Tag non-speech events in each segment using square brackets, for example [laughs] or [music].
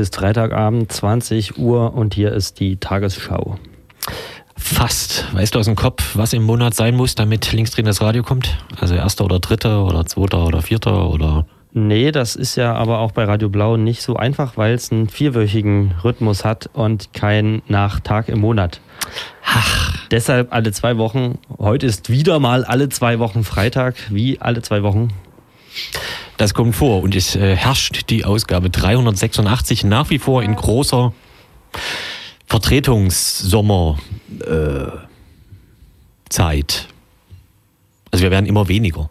ist Freitagabend, 20 Uhr und hier ist die Tagesschau. Fast. Weißt du aus dem Kopf, was im Monat sein muss, damit linksdrehen das Radio kommt? Also erster oder dritter oder zweiter oder vierter oder. Nee, das ist ja aber auch bei Radio Blau nicht so einfach, weil es einen vierwöchigen Rhythmus hat und kein Nachtag im Monat. Ach. Deshalb alle zwei Wochen. Heute ist wieder mal alle zwei Wochen Freitag, wie alle zwei Wochen. Das kommt vor und es äh, herrscht die Ausgabe 386 nach wie vor in großer Vertretungssommerzeit. Äh, also wir werden immer weniger.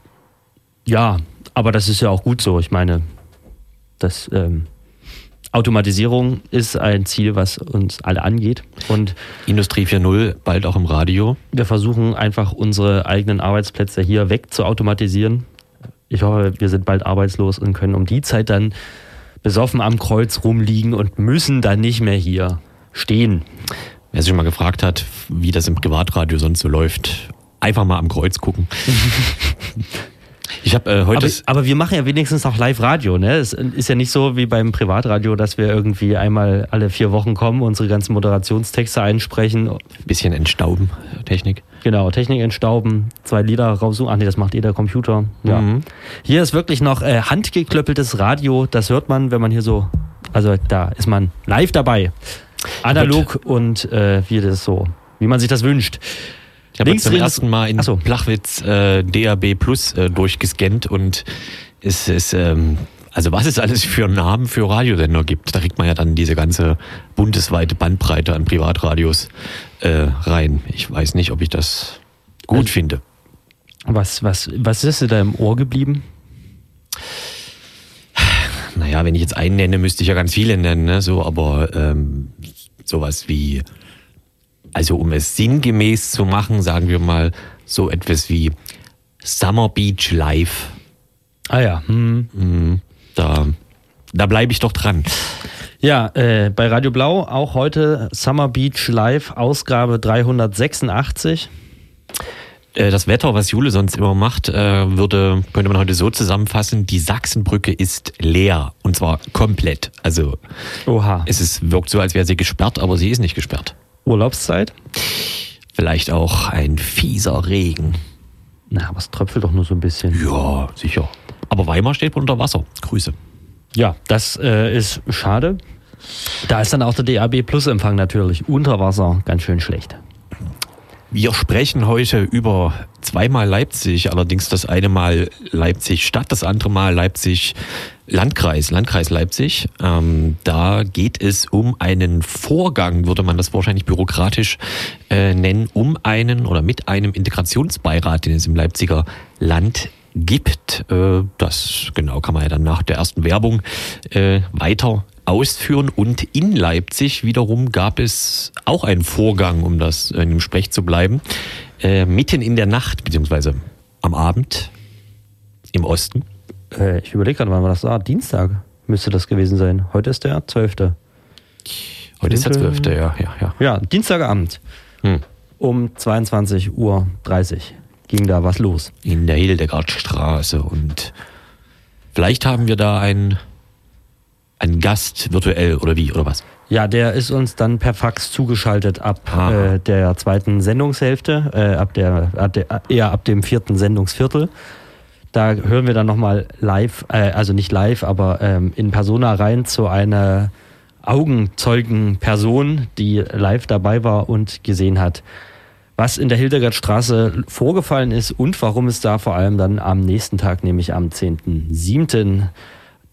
Ja, aber das ist ja auch gut so. Ich meine, das ähm, Automatisierung ist ein Ziel, was uns alle angeht. Und Industrie 4.0 bald auch im Radio. Wir versuchen einfach unsere eigenen Arbeitsplätze hier weg zu automatisieren ich hoffe, wir sind bald arbeitslos und können um die Zeit dann besoffen am Kreuz rumliegen und müssen dann nicht mehr hier stehen. Wer sich mal gefragt hat, wie das im Privatradio sonst so läuft, einfach mal am Kreuz gucken. [laughs] Ich habe äh, heute. Aber, aber, wir machen ja wenigstens auch Live-Radio, ne? Es ist ja nicht so wie beim Privatradio, dass wir irgendwie einmal alle vier Wochen kommen, unsere ganzen Moderationstexte einsprechen. Bisschen entstauben, Technik. Genau, Technik entstauben, zwei Lieder raussuchen. Ach nee, das macht eh der Computer. Ja. Mhm. Hier ist wirklich noch äh, handgeklöppeltes Radio. Das hört man, wenn man hier so. Also da ist man live dabei. Analog und äh, wie das so, wie man sich das wünscht. Ich habe zum ersten Mal in so. Plachwitz äh, DAB Plus äh, durchgescannt und es ist, ähm, also was es alles für Namen für Radiosender gibt. Da kriegt man ja dann diese ganze bundesweite Bandbreite an Privatradios äh, rein. Ich weiß nicht, ob ich das gut also, finde. Was, was, was ist dir da im Ohr geblieben? Naja, wenn ich jetzt einen nenne, müsste ich ja ganz viele nennen, ne? so, aber ähm, sowas wie also um es sinngemäß zu machen, sagen wir mal so etwas wie Summer Beach Live. Ah ja. Hm. hm da, da bleibe ich doch dran. Ja, äh, bei Radio Blau auch heute Summer Beach Live, Ausgabe 386. Äh, das Wetter, was Jule sonst immer macht, äh, würde, könnte man heute so zusammenfassen, die Sachsenbrücke ist leer. Und zwar komplett. Also Oha. es ist, wirkt so, als wäre sie gesperrt, aber sie ist nicht gesperrt. Urlaubszeit? Vielleicht auch ein fieser Regen. Na, aber es tröpfelt doch nur so ein bisschen. Ja, sicher. Aber Weimar steht unter Wasser. Grüße. Ja, das äh, ist schade. Da ist dann auch der DAB Plus Empfang natürlich unter Wasser ganz schön schlecht. Wir sprechen heute über zweimal Leipzig, allerdings das eine Mal Leipzig Stadt, das andere Mal Leipzig Landkreis, Landkreis Leipzig. Ähm, da geht es um einen Vorgang, würde man das wahrscheinlich bürokratisch äh, nennen, um einen oder mit einem Integrationsbeirat, den es im Leipziger Land gibt. Äh, das genau kann man ja dann nach der ersten Werbung äh, weiter ausführen. Und in Leipzig wiederum gab es auch einen Vorgang, um das in dem Sprech zu bleiben, äh, mitten in der Nacht, beziehungsweise am Abend im Osten. Ich überlege gerade, wann war das war. Dienstag müsste das gewesen sein. Heute ist der 12. Heute ist der 12. Ja, ja, ja. Ja, Dienstagabend hm. um 22.30 Uhr ging da was los. In der Hildegardstraße und vielleicht haben wir da einen ein Gast virtuell oder wie oder was? Ja, der ist uns dann per Fax zugeschaltet ab äh, der zweiten Sendungshälfte, äh, ab der, ab der, eher ab dem vierten Sendungsviertel. Da hören wir dann nochmal live, äh, also nicht live, aber ähm, in Persona rein zu einer Augenzeugenperson, die live dabei war und gesehen hat, was in der Hildegardstraße vorgefallen ist und warum es da vor allem dann am nächsten Tag, nämlich am 10.7.,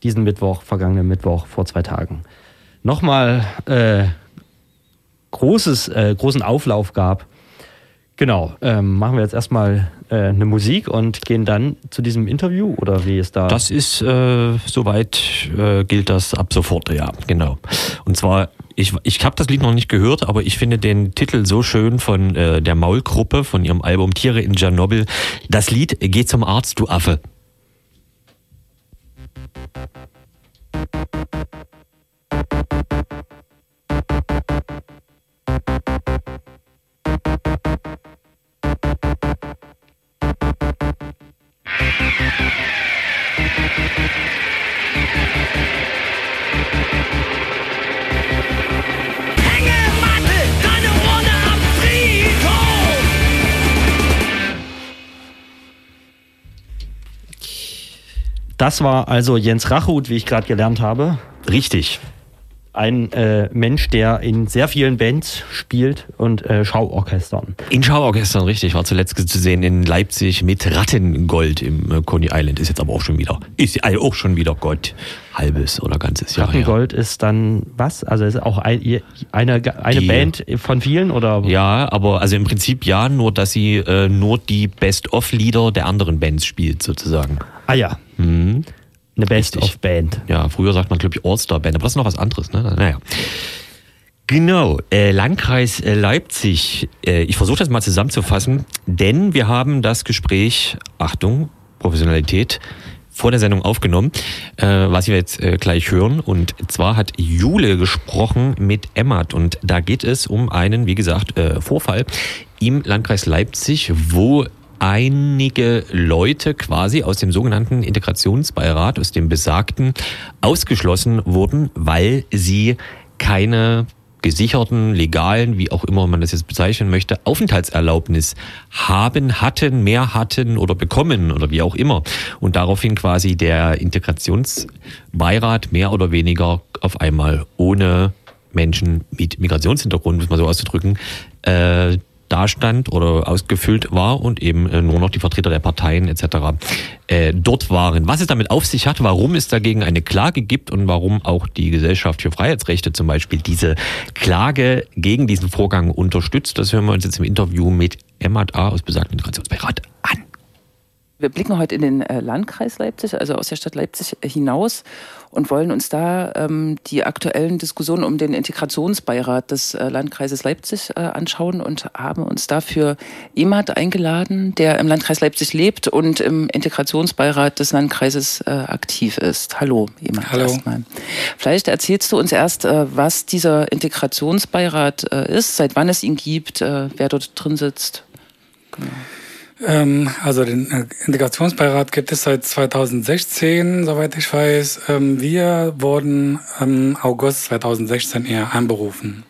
diesen Mittwoch, vergangenen Mittwoch, vor zwei Tagen, nochmal äh, großes, äh, großen Auflauf gab. Genau, ähm, machen wir jetzt erstmal äh, eine Musik und gehen dann zu diesem Interview oder wie ist da? Das ist äh, soweit äh, gilt das ab sofort, ja, genau. Und zwar ich, ich habe das Lied noch nicht gehört, aber ich finde den Titel so schön von äh, der Maulgruppe, von ihrem Album Tiere in Tschernobyl. Das Lied Geh zum Arzt, du Affe. Das war also Jens Rachut, wie ich gerade gelernt habe. Richtig ein äh, Mensch, der in sehr vielen Bands spielt und äh, Schauorchestern. In Schauorchestern, richtig. War zuletzt zu sehen in Leipzig mit Rattengold im äh, Coney Island. Ist jetzt aber auch schon wieder, ist also auch schon wieder Gott. Halbes oder ganzes Jahr. Rattengold her. ist dann was? Also ist auch ein, eine, eine die, Band von vielen oder? Ja, aber also im Prinzip ja, nur dass sie äh, nur die Best-of-Lieder der anderen Bands spielt, sozusagen. Ah ja. Mhm. Eine Best-of-Band. Ja, früher sagt man, glaube ich, All-Star-Band, aber das ist noch was anderes. Ne? Naja. Genau, äh, Landkreis äh, Leipzig. Äh, ich versuche das mal zusammenzufassen, denn wir haben das Gespräch, Achtung, Professionalität, vor der Sendung aufgenommen, äh, was wir jetzt äh, gleich hören. Und zwar hat Jule gesprochen mit Emmat und da geht es um einen, wie gesagt, äh, Vorfall im Landkreis Leipzig, wo einige Leute quasi aus dem sogenannten Integrationsbeirat, aus dem besagten, ausgeschlossen wurden, weil sie keine gesicherten, legalen, wie auch immer man das jetzt bezeichnen möchte, Aufenthaltserlaubnis haben, hatten, mehr hatten oder bekommen oder wie auch immer. Und daraufhin quasi der Integrationsbeirat mehr oder weniger auf einmal ohne Menschen mit Migrationshintergrund, muss man so auszudrücken, äh, dastand oder ausgefüllt war und eben äh, nur noch die Vertreter der Parteien etc. Äh, dort waren. Was es damit auf sich hat, warum es dagegen eine Klage gibt und warum auch die Gesellschaft für Freiheitsrechte zum Beispiel diese Klage gegen diesen Vorgang unterstützt, das hören wir uns jetzt im Interview mit Emma A. aus besagten Integrationsbeirat an. Wir blicken heute in den äh, Landkreis Leipzig, also aus der Stadt Leipzig hinaus und wollen uns da ähm, die aktuellen Diskussionen um den Integrationsbeirat des äh, Landkreises Leipzig äh, anschauen und haben uns dafür Emad eingeladen, der im Landkreis Leipzig lebt und im Integrationsbeirat des Landkreises äh, aktiv ist. Hallo, Emad. Hallo. Erstmal. Vielleicht erzählst du uns erst, äh, was dieser Integrationsbeirat äh, ist, seit wann es ihn gibt, wer dort drin sitzt. Genau. Ähm, also den äh, Integrationsbeirat gibt es seit 2016, soweit ich weiß. Ähm, wir wurden im August 2016 eher einberufen.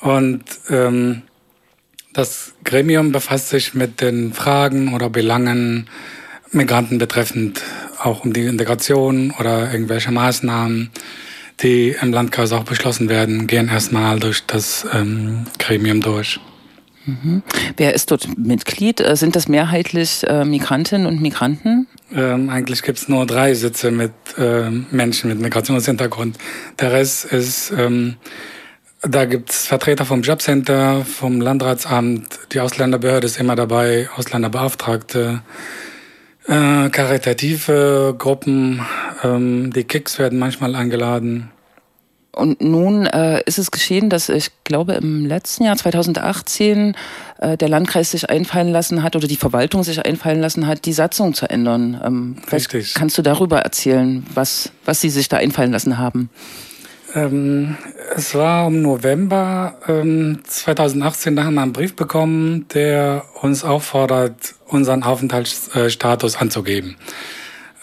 Und ähm, das Gremium befasst sich mit den Fragen oder Belangen Migranten betreffend, auch um die Integration oder irgendwelche Maßnahmen, die im Landkreis auch beschlossen werden, gehen erstmal durch das ähm, Gremium durch. Mhm. Wer ist dort Mitglied? Äh, sind das mehrheitlich äh, Migrantinnen und Migranten? Ähm, eigentlich gibt es nur drei Sitze mit äh, Menschen mit Migrationshintergrund. Der Rest ist, ähm, da gibt es Vertreter vom Jobcenter, vom Landratsamt, die Ausländerbehörde ist immer dabei, Ausländerbeauftragte, äh, karitative Gruppen, ähm, die Kicks werden manchmal eingeladen. Und nun äh, ist es geschehen, dass ich glaube im letzten Jahr 2018 äh, der Landkreis sich einfallen lassen hat oder die Verwaltung sich einfallen lassen hat, die Satzung zu ändern. Ähm, Richtig. kannst du darüber erzählen, was, was sie sich da einfallen lassen haben? Ähm, es war im November ähm, 2018, da haben wir einen Brief bekommen, der uns auffordert, unseren Aufenthaltsstatus anzugeben.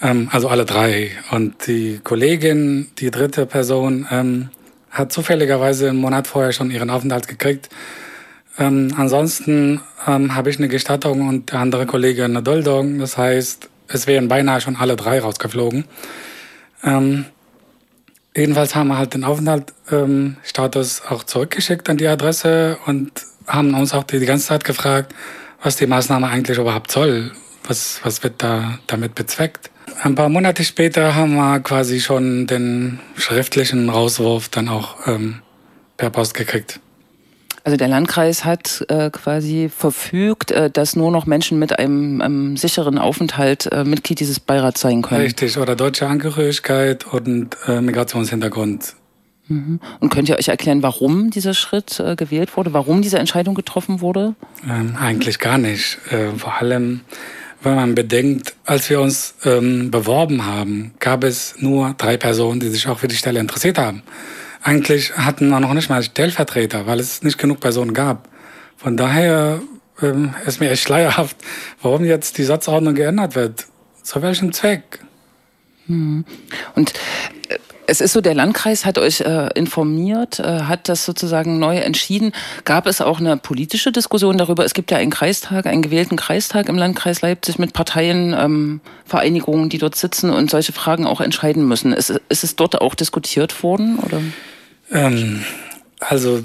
Ähm, also alle drei. Und die Kollegin, die dritte Person, ähm, hat zufälligerweise einen Monat vorher schon ihren Aufenthalt gekriegt. Ähm, ansonsten ähm, habe ich eine Gestattung und der andere Kollege eine Duldung. Das heißt, es wären beinahe schon alle drei rausgeflogen. Ähm, jedenfalls haben wir halt den Aufenthaltsstatus ähm, auch zurückgeschickt an die Adresse und haben uns auch die, die ganze Zeit gefragt, was die Maßnahme eigentlich überhaupt soll. Was, was wird da damit bezweckt? Ein paar Monate später haben wir quasi schon den schriftlichen Rauswurf dann auch ähm, per Post gekriegt. Also der Landkreis hat äh, quasi verfügt, äh, dass nur noch Menschen mit einem, einem sicheren Aufenthalt äh, Mitglied dieses Beirats sein können. Richtig, oder deutsche Angehörigkeit und äh, Migrationshintergrund. Mhm. Und könnt ihr euch erklären, warum dieser Schritt äh, gewählt wurde, warum diese Entscheidung getroffen wurde? Ähm, eigentlich gar nicht. Äh, vor allem wenn man bedenkt, als wir uns ähm, beworben haben, gab es nur drei Personen, die sich auch für die Stelle interessiert haben. Eigentlich hatten wir noch nicht mal Stellvertreter, weil es nicht genug Personen gab. Von daher ähm, ist mir echt schleierhaft, warum jetzt die Satzordnung geändert wird. Zu welchem Zweck? Hm. Und äh, Es ist so, der Landkreis hat euch äh, informiert, äh, hat das sozusagen neu entschieden. Gab es auch eine politische Diskussion darüber? Es gibt ja einen Kreistag, einen gewählten Kreistag im Landkreis Leipzig mit Parteien, ähm, Vereinigungen, die dort sitzen und solche Fragen auch entscheiden müssen. Ist, ist es dort auch diskutiert worden? Oder? Ähm, also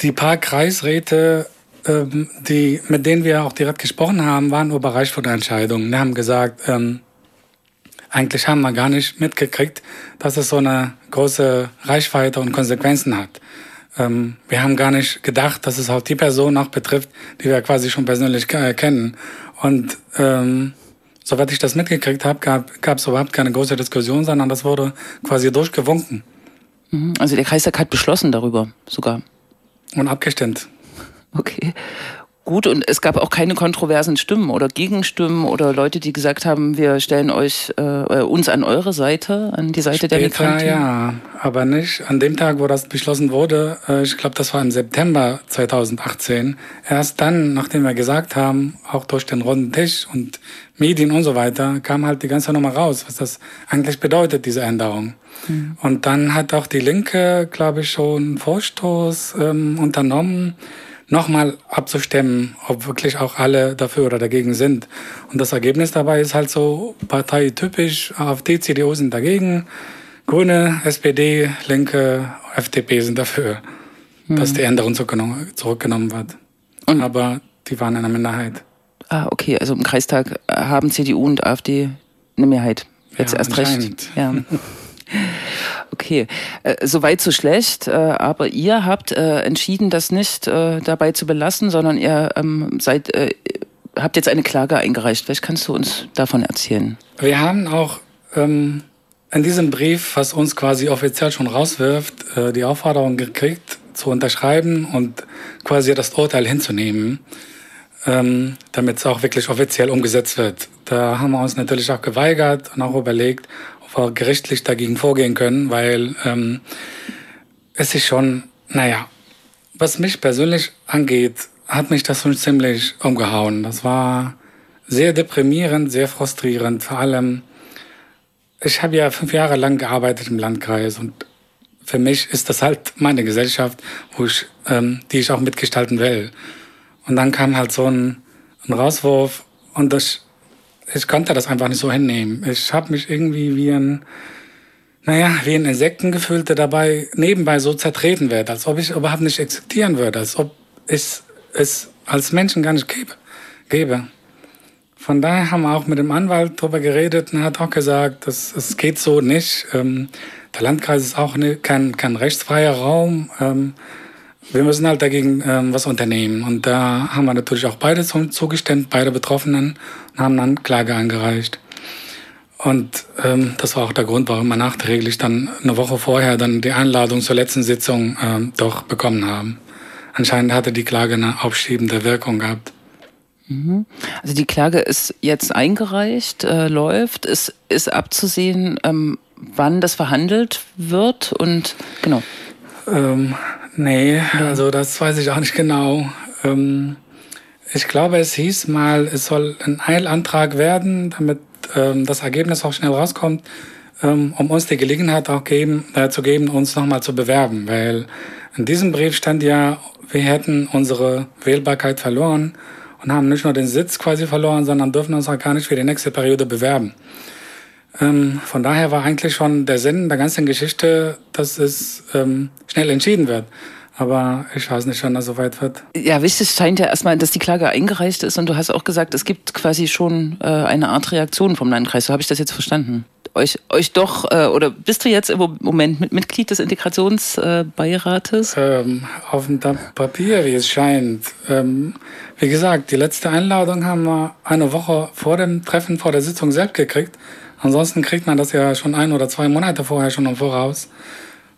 die paar Kreisräte, ähm, die, mit denen wir auch direkt gesprochen haben, waren überrascht von der Entscheidung. Die haben gesagt, ähm, eigentlich haben wir gar nicht mitgekriegt, dass es so eine große Reichweite und Konsequenzen hat. Ähm, wir haben gar nicht gedacht, dass es auch die Person auch betrifft, die wir quasi schon persönlich kennen. Und ähm, soweit ich das mitgekriegt habe, gab es überhaupt keine große Diskussion, sondern das wurde quasi durchgewunken. Mhm. Also der Kreistag hat beschlossen darüber sogar. Und abgestimmt. Okay. Gut, und es gab auch keine kontroversen Stimmen oder Gegenstimmen oder Leute, die gesagt haben, wir stellen euch äh, uns an eure Seite, an die Seite Später, der Migranten. Ja, aber nicht an dem Tag, wo das beschlossen wurde. Äh, ich glaube, das war im September 2018. Erst dann, nachdem wir gesagt haben, auch durch den runden Tisch und Medien und so weiter, kam halt die ganze Nummer raus, was das eigentlich bedeutet, diese Änderung. Mhm. Und dann hat auch die Linke, glaube ich, schon einen Vorstoß ähm, unternommen nochmal abzustimmen, ob wirklich auch alle dafür oder dagegen sind. Und das Ergebnis dabei ist halt so parteitypisch, AfD, CDU sind dagegen, Grüne, SPD, Linke, FDP sind dafür, mhm. dass die Änderung zurückgenommen wird. Und Aber die waren in der Minderheit. Ah, okay, also im Kreistag haben CDU und AfD eine Mehrheit. Jetzt ja, erst recht. Ja. [laughs] Okay, äh, soweit so schlecht, äh, aber ihr habt äh, entschieden, das nicht äh, dabei zu belassen, sondern ihr ähm, seid, äh, habt jetzt eine Klage eingereicht. Vielleicht kannst du uns davon erzählen. Wir haben auch ähm, in diesem Brief, was uns quasi offiziell schon rauswirft, äh, die Aufforderung gekriegt, zu unterschreiben und quasi das Urteil hinzunehmen, ähm, damit es auch wirklich offiziell umgesetzt wird. Da haben wir uns natürlich auch geweigert und auch überlegt, wir gerichtlich dagegen vorgehen können, weil ähm, es ist schon, naja, was mich persönlich angeht, hat mich das schon ziemlich umgehauen. Das war sehr deprimierend, sehr frustrierend. Vor allem, ich habe ja fünf Jahre lang gearbeitet im Landkreis und für mich ist das halt meine Gesellschaft, wo ich, ähm, die ich auch mitgestalten will. Und dann kam halt so ein, ein Rauswurf und das ich konnte das einfach nicht so hinnehmen. Ich habe mich irgendwie wie ein, naja, wie ein Insekten gefühlt, der dabei nebenbei so zertreten wird, als ob ich überhaupt nicht existieren würde, als ob ich es als Menschen gar nicht gebe. gebe. Von daher haben wir auch mit dem Anwalt darüber geredet und er hat auch gesagt, dass es geht so nicht. Ähm, der Landkreis ist auch ne, kein, kein rechtsfreier Raum. Ähm, wir müssen halt dagegen ähm, was unternehmen. Und da haben wir natürlich auch beide zugestimmt, beide Betroffenen, und haben dann Klage eingereicht. Und ähm, das war auch der Grund, warum wir nachträglich dann eine Woche vorher dann die Einladung zur letzten Sitzung ähm, doch bekommen haben. Anscheinend hatte die Klage eine aufschiebende Wirkung gehabt. Mhm. Also die Klage ist jetzt eingereicht, äh, läuft, ist, ist abzusehen, ähm, wann das verhandelt wird und genau. Ähm, Nee, also das weiß ich auch nicht genau. Ähm, ich glaube, es hieß mal, es soll ein Eilantrag werden, damit ähm, das Ergebnis auch schnell rauskommt, ähm, um uns die Gelegenheit auch geben, äh, zu geben, uns nochmal zu bewerben. Weil in diesem Brief stand ja, wir hätten unsere Wählbarkeit verloren und haben nicht nur den Sitz quasi verloren, sondern dürfen uns auch gar nicht für die nächste Periode bewerben. Ähm, von daher war eigentlich schon der Sinn der ganzen Geschichte, dass es ähm, schnell entschieden wird. Aber ich weiß nicht, wann das soweit wird. Ja, wichtig scheint ja erstmal, dass die Klage eingereicht ist und du hast auch gesagt, es gibt quasi schon äh, eine Art Reaktion vom Landkreis. So habe ich das jetzt verstanden. Euch, euch doch, äh, oder bist du jetzt im Moment mit Mitglied des Integrationsbeirates? Ähm, auf dem Papier, wie es scheint. Ähm, wie gesagt, die letzte Einladung haben wir eine Woche vor dem Treffen, vor der Sitzung selbst gekriegt. Ansonsten kriegt man das ja schon ein oder zwei Monate vorher schon im Voraus.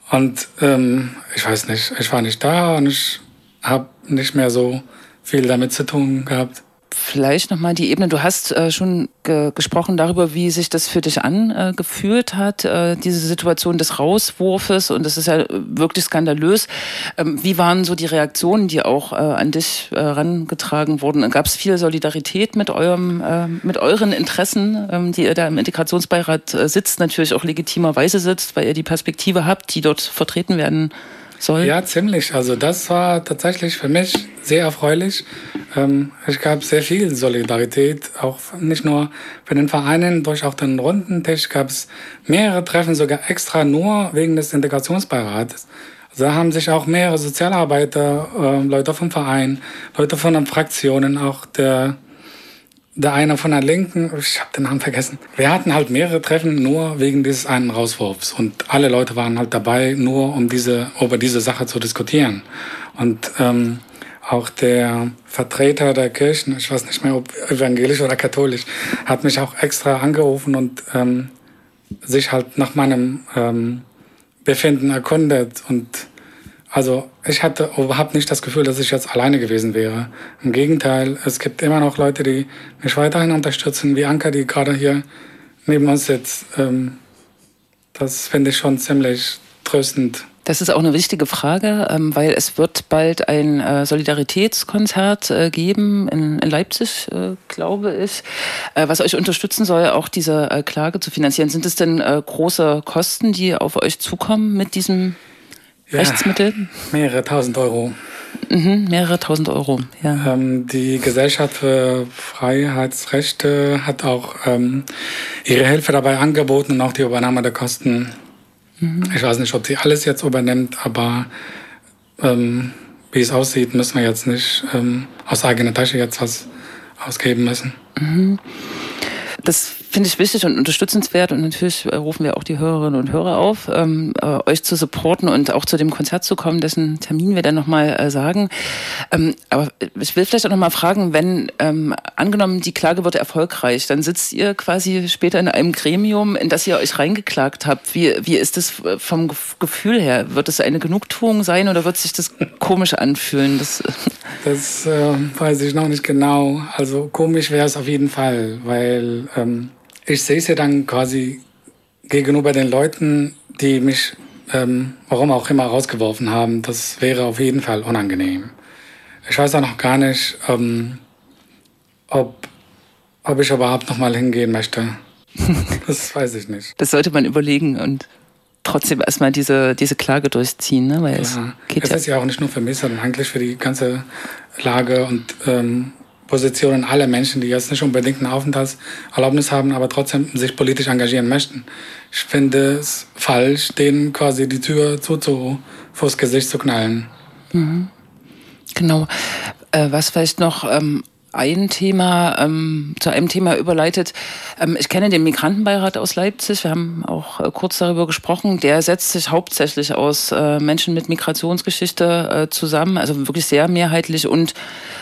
Und ähm, ich weiß nicht, ich war nicht da und ich habe nicht mehr so viel damit zu tun gehabt. Vielleicht nochmal die Ebene. Du hast äh, schon ge gesprochen darüber, wie sich das für dich angefühlt äh, hat, äh, diese Situation des Rauswurfes. Und das ist ja wirklich skandalös. Ähm, wie waren so die Reaktionen, die auch äh, an dich herangetragen wurden? Gab es viel Solidarität mit eurem, äh, mit euren Interessen, ähm, die ihr da im Integrationsbeirat äh, sitzt, natürlich auch legitimerweise sitzt, weil ihr die Perspektive habt, die dort vertreten werden soll? Ja, ziemlich. Also das war tatsächlich für mich sehr erfreulich. Ähm, es gab sehr viel Solidarität, auch nicht nur für den Vereinen, durch auch den Rundentisch gab es mehrere Treffen, sogar extra nur wegen des Integrationsbeirates. Also da haben sich auch mehrere Sozialarbeiter, äh, Leute vom Verein, Leute von den Fraktionen, auch der der eine von der Linken, ich habe den Namen vergessen. Wir hatten halt mehrere Treffen nur wegen dieses einen Rauswurfs und alle Leute waren halt dabei, nur um diese über diese Sache zu diskutieren. Und ähm, auch der Vertreter der Kirchen, ich weiß nicht mehr, ob evangelisch oder katholisch, hat mich auch extra angerufen und ähm, sich halt nach meinem ähm, Befinden erkundet und also ich hatte überhaupt nicht das Gefühl, dass ich jetzt alleine gewesen wäre. Im Gegenteil, es gibt immer noch Leute, die mich weiterhin unterstützen, wie Anka, die gerade hier neben uns sitzt. Ähm, das finde ich schon ziemlich tröstend. Das ist auch eine wichtige Frage, ähm, weil es wird bald ein äh, Solidaritätskonzert äh, geben in, Leipzig, äh, glaube ich, was euch unterstützen soll, auch diese Klage zu finanzieren. Sind es denn große Kosten, die auf euch zukommen mit diesem ja, Rechtsmittel? Mehrere tausend Euro. Mhm, mehrere tausend Euro, ja. Ähm, die Gesellschaft für Freiheitsrechte hat auch ähm, ihre Hilfe dabei angeboten und auch die Übernahme der Kosten. Mhm. Ich weiß nicht, ob sie alles jetzt übernimmt, aber ähm, wie es aussieht, müssen wir jetzt nicht ähm, aus eigener Tasche jetzt was ausgeben müssen. Mhm. Das finde ich wichtig und unterstützenswert und natürlich äh, rufen wir auch die Hörerinnen und Hörer auf, ähm, äh, euch zu supporten und auch zu dem Konzert zu kommen, dessen Termin wir dann nochmal äh, sagen. Ähm, aber ich will vielleicht auch nochmal fragen, wenn ähm, angenommen die Klage wird erfolgreich, dann sitzt ihr quasi später in einem Gremium, in das ihr euch reingeklagt habt. Wie, wie ist das äh, vom Gefühl her? Wird es eine Genugtuung sein oder wird sich das komisch anfühlen? Das, das äh, weiß ich noch nicht genau. Also komisch wäre es auf jeden Fall, weil ähm, ich sehe sie dann quasi gegenüber den Leuten, die mich, ähm, warum auch immer, rausgeworfen haben. Das wäre auf jeden Fall unangenehm. Ich weiß auch noch gar nicht, ähm, ob, ob ich überhaupt noch mal hingehen möchte. [laughs] Das weiß ich nicht. Das sollte man überlegen und trotzdem erstmal diese, diese Klage durchziehen, ne? Weil ja. es geht es ja. ist ja auch nicht nur für mich, sondern eigentlich für die ganze Lage und ähm, Positionen aller Menschen, die jetzt nicht unbedingt eine Aufenthaltserlaubnis haben, aber trotzdem sich politisch engagieren möchten. Ich finde es falsch, denen quasi die Tür zu, zu vors Gesicht zu knallen. Mhm. Genau. Äh, was vielleicht noch ähm, ein Thema ähm, zu einem Thema überleitet. Ähm, ich kenne den Migrantenbeirat aus Leipzig. Wir haben auch äh, kurz darüber gesprochen. Der setzt sich hauptsächlich aus äh, Menschen mit Migrationsgeschichte äh, zusammen, also wirklich sehr mehrheitlich und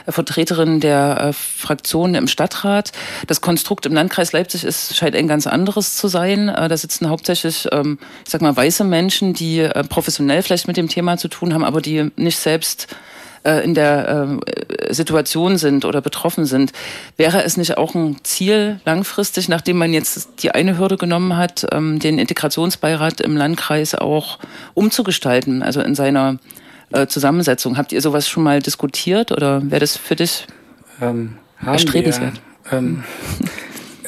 äh, Vertreterinnen der äh, Fraktionen im Stadtrat. Das Konstrukt im Landkreis Leipzig ist scheint ein ganz anderes zu sein. Äh, da sitzen hauptsächlich, ähm, ich sag mal, weiße Menschen, die professionell vielleicht mit dem Thema zu tun haben, aber die nicht selbst in der Situation sind oder betroffen sind. Wäre es nicht auch ein Ziel langfristig, nachdem man jetzt die eine Hürde genommen hat, ähm, den Integrationsbeirat im Landkreis auch umzugestalten, also in seiner äh, Zusammensetzung? Habt ihr sowas schon mal diskutiert oder wäre das für dich ähm, erstrebenswert? Ähm,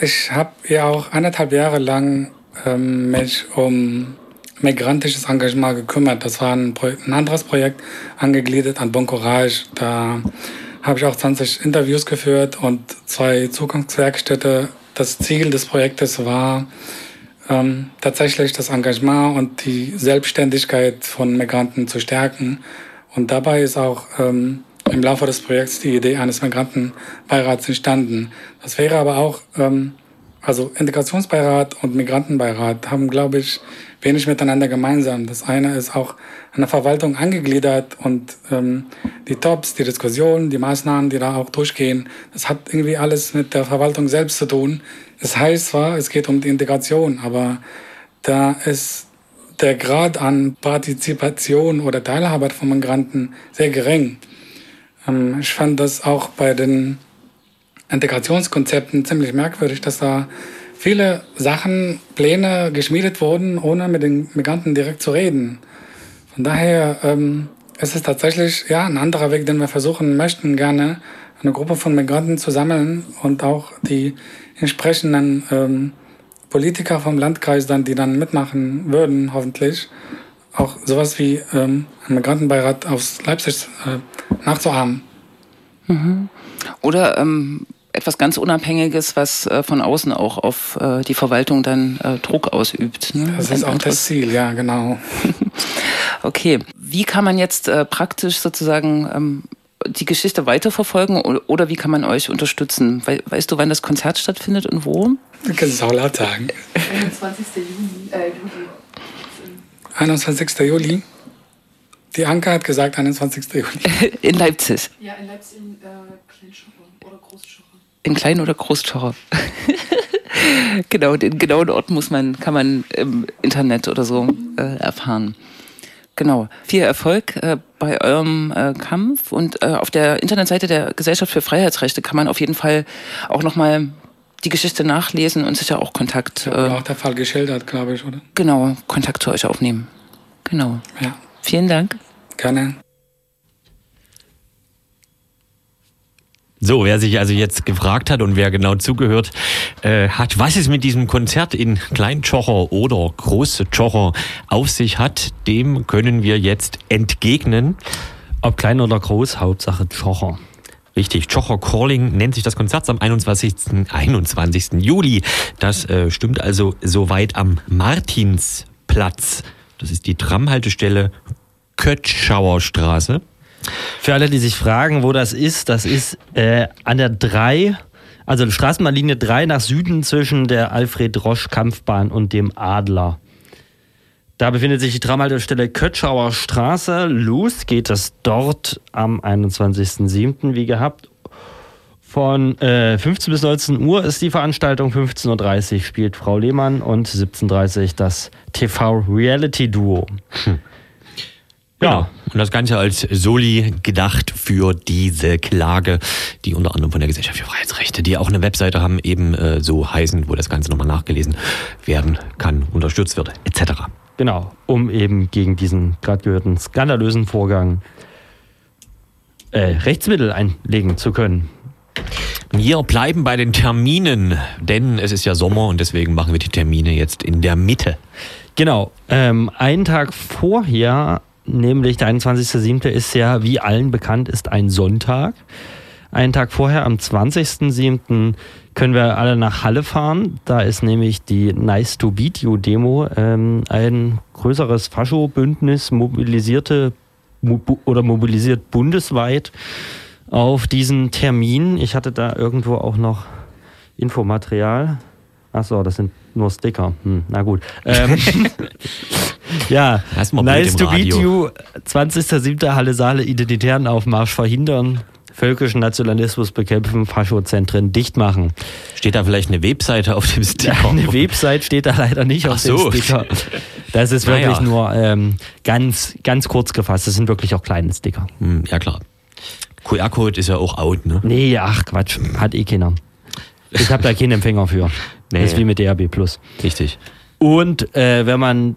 ich habe ja auch anderthalb Jahre lang ähm, mich um migrantisches Engagement gekümmert. Das war ein, Projekt, ein anderes Projekt, angegliedert an Bon Courage. Da habe ich auch 20 Interviews geführt und zwei Zugangswerkstätte. Das Ziel des Projektes war ähm, tatsächlich das Engagement und die Selbstständigkeit von Migranten zu stärken. Und dabei ist auch ähm, im Laufe des Projekts die Idee eines Migrantenbeirats entstanden. Das wäre aber auch, ähm, also Integrationsbeirat und Migrantenbeirat haben, glaube ich, wenig miteinander gemeinsam. Das eine ist auch an der Verwaltung angegliedert und ähm, die Tops, die Diskussionen, die Maßnahmen, die da auch durchgehen, das hat irgendwie alles mit der Verwaltung selbst zu tun. Es heißt zwar, es geht um die Integration, aber da ist der Grad an Partizipation oder Teilhabe von Migranten sehr gering. Ähm, ich fand das auch bei den Integrationskonzepten ziemlich merkwürdig, dass da viele Sachen, Pläne geschmiedet wurden, ohne mit den Migranten direkt zu reden. Von daher ähm, ist es tatsächlich ja, ein anderer Weg, den wir versuchen möchten, gerne eine Gruppe von Migranten zu sammeln und auch die entsprechenden ähm, Politiker vom Landkreis dann, die dann mitmachen würden, hoffentlich, auch sowas wie ähm, ein Migrantenbeirat aus Leipzig äh, nachzuahmen. Mhm. Oder ähm, etwas ganz Unabhängiges, was äh, von außen auch auf äh, die Verwaltung dann äh, Druck ausübt. Ne? Das ist auch das Ziel, ja, genau. [laughs] okay. Wie kann man jetzt äh, praktisch sozusagen ähm, die Geschichte weiterverfolgen oder wie kann man euch unterstützen? weißt du, wann das Konzert stattfindet und wo? Du kannst es auch laut sagen. 21. Juni. Äh, Juli. 21. Juli. [laughs] Die Anke hat gesagt 21. Juli. In Leipzig. Ja, in Leipzig in äh, Großschorre. In Klein- oder Großschorre. [laughs] genau, den genauen Ort muss man, kann man im Internet oder so äh, erfahren. Genau. Viel Erfolg äh, bei eurem äh, Kampf und äh, auf der Internetseite der Gesellschaft für Freiheitsrechte kann man auf jeden Fall auch nochmal die Geschichte nachlesen und sicher auch Kontakt. Äh, auch der Fall geschildert, glaube ich, oder? Genau, Kontakt zu euch aufnehmen. Genau. Ja. Vielen Dank. Gerne. So, wer sich also jetzt gefragt hat und wer genau zugehört äh, hat, was es mit diesem Konzert in Kleintschocher oder Großtschocher auf sich hat, dem können wir jetzt entgegnen. Ob klein oder groß, Hauptsache Tschocher. Richtig, Chocher Calling nennt sich das Konzert am 21. 21. Juli. Das äh, stimmt also soweit am Martinsplatz. Das ist die Tramhaltestelle Kötschauer Straße. Für alle, die sich fragen, wo das ist, das ist äh, an der 3, also Straßenbahnlinie 3 nach Süden zwischen der Alfred-Rosch-Kampfbahn und dem Adler. Da befindet sich die Tramhaltestelle Kötschauer Straße. Los geht es dort am 21.07. wie gehabt. Von äh, 15 bis 19 Uhr ist die Veranstaltung, 15.30 Uhr spielt Frau Lehmann und 17.30 Uhr das TV Reality Duo. Hm. Ja, genau. und das Ganze als Soli gedacht für diese Klage, die unter anderem von der Gesellschaft für Freiheitsrechte, die auch eine Webseite haben, eben äh, so heißen, wo das Ganze nochmal nachgelesen werden kann, unterstützt wird, etc. Genau, um eben gegen diesen gerade gehörten skandalösen Vorgang äh, Rechtsmittel einlegen zu können. Wir bleiben bei den Terminen, denn es ist ja Sommer und deswegen machen wir die Termine jetzt in der Mitte. Genau, ähm, einen Tag vorher nämlich der 21.07. ist ja, wie allen bekannt ist, ein Sonntag. Einen Tag vorher, am 20.07., können wir alle nach Halle fahren. Da ist nämlich die Nice to Beat You Demo, ähm, ein größeres Fascho-Bündnis, mobilisierte oder mobilisiert bundesweit auf diesen Termin. Ich hatte da irgendwo auch noch Infomaterial. Achso, das sind nur Sticker. Hm, na gut. Ähm, [laughs] ja, nice to meet you. 20.07. Halle Saale, Identitären Aufmarsch verhindern, völkischen Nationalismus bekämpfen, Faschozentren dicht machen. Steht da vielleicht eine Webseite auf dem [laughs] Sticker? Ja, eine Webseite steht da leider nicht Ach auf so. dem Sticker. Das ist wirklich naja. nur ähm, ganz, ganz kurz gefasst. Das sind wirklich auch kleine Sticker. Hm, ja, klar. QR-Code ist ja auch out, ne? Nee, ach Quatsch, hat eh keiner. Ich habe da keinen Empfänger für. Nee. Das ist wie mit DRB Plus. Richtig. Und äh, wenn man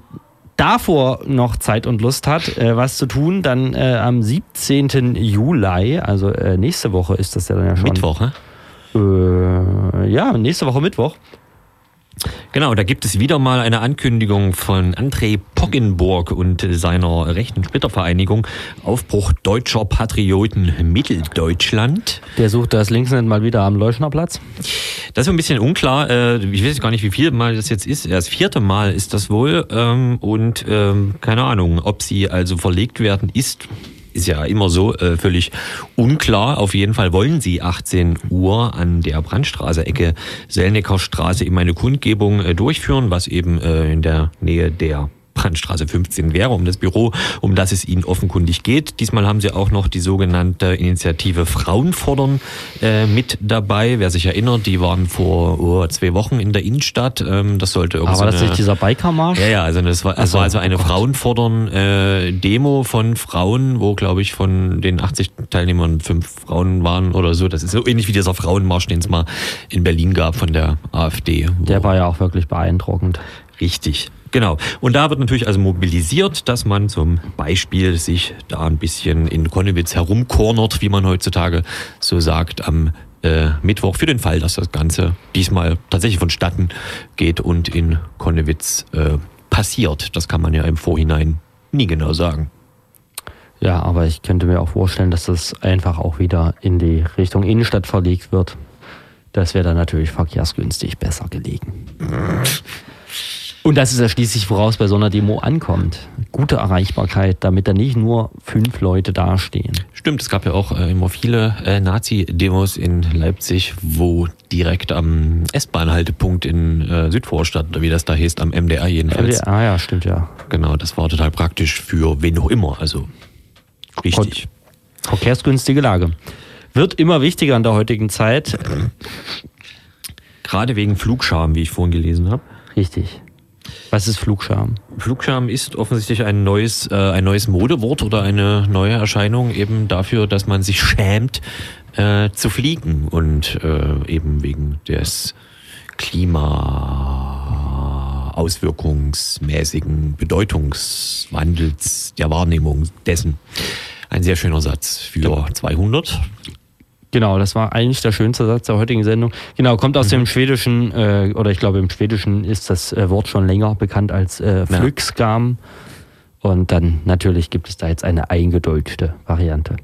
davor noch Zeit und Lust hat, äh, was zu tun, dann äh, am 17. Juli, also äh, nächste Woche ist das ja dann ja schon. Mittwoch, ne? Ja, nächste Woche Mittwoch. Genau, da gibt es wieder mal eine Ankündigung von André Poggenburg und seiner rechten Splittervereinigung Aufbruch deutscher Patrioten Mitteldeutschland. Der sucht das Linksnet mal wieder am Leuschnerplatz. Das ist ein bisschen unklar. Äh, ich weiß gar nicht, wie viel Mal das jetzt ist. Das vierte Mal ist das wohl. Ähm, und ähm, keine Ahnung, ob sie also verlegt werden, ist ist ja immer so äh, völlig unklar. Auf jeden Fall wollen sie 18 Uhr an der Brandstraße, Ecke Selnecker Straße eben eine Kundgebung äh, durchführen, was eben äh, in der Nähe der Wildbrandstraße 15 wäre, um das Büro, um das es ihnen offenkundig geht. Diesmal haben sie auch noch die sogenannte Initiative Frauen fordern äh, mit dabei. Wer sich erinnert, die waren vor oh, zwei Wochen in der Innenstadt. Ähm, das sollte irgendwie. Aber so das eine, ist dieser Bikermarsch? ja, ja, also das war, es Also, war also eine oh Gott. Frauenfordern äh, Demo von Frauen, wo glaube ich von den 80 Teilnehmern fünf Frauen waren oder so. Das ist so ähnlich wie dieser Frauenmarsch, den es mal in Berlin gab von der AfD. Der war ja auch wirklich beeindruckend. Richtig. Genau. Und da wird natürlich also mobilisiert, dass man zum Beispiel sich da ein bisschen in Konnewitz herumkornert, wie man heutzutage so sagt, am äh, Mittwoch für den Fall, dass das Ganze diesmal tatsächlich vonstatten geht und in Konnewitz äh, passiert. Das kann man ja im Vorhinein nie genau sagen. Ja, aber ich könnte mir auch vorstellen, dass das einfach auch wieder in die Richtung Innenstadt verlegt wird. Das wäre dann natürlich verkehrsgünstig besser gelegen. [laughs] Und das ist ja schließlich, woraus bei so einer Demo ankommt. Gute Erreichbarkeit, damit da nicht nur fünf Leute dastehen. Stimmt, es gab ja auch äh, immer viele äh, Nazi-Demos in Leipzig, wo direkt am S-Bahn-Haltepunkt in äh, Südvorstadt, oder wie das da heißt, am MDR jedenfalls. Ah ja, stimmt ja. Genau, das war total praktisch für wen auch immer. Also richtig. Verkehrsgünstige Lage. Wird immer wichtiger in der heutigen Zeit. Gerade wegen Flugscham, wie ich vorhin gelesen habe. Richtig. Was ist Flugscham? Flugscham ist offensichtlich ein neues, äh, ein neues Modewort oder eine neue Erscheinung eben dafür, dass man sich schämt äh, zu fliegen und äh, eben wegen des Klima auswirkungsmäßigen Bedeutungswandels der Wahrnehmung dessen. Ein sehr schöner Satz für 200. Genau, das war eigentlich der schönste Satz der heutigen Sendung. Genau, kommt aus dem Schwedischen, äh, oder ich glaube im Schwedischen ist das äh, Wort schon länger bekannt als äh, Flugskam. Und dann natürlich gibt es da jetzt eine eingedeutschte Variante.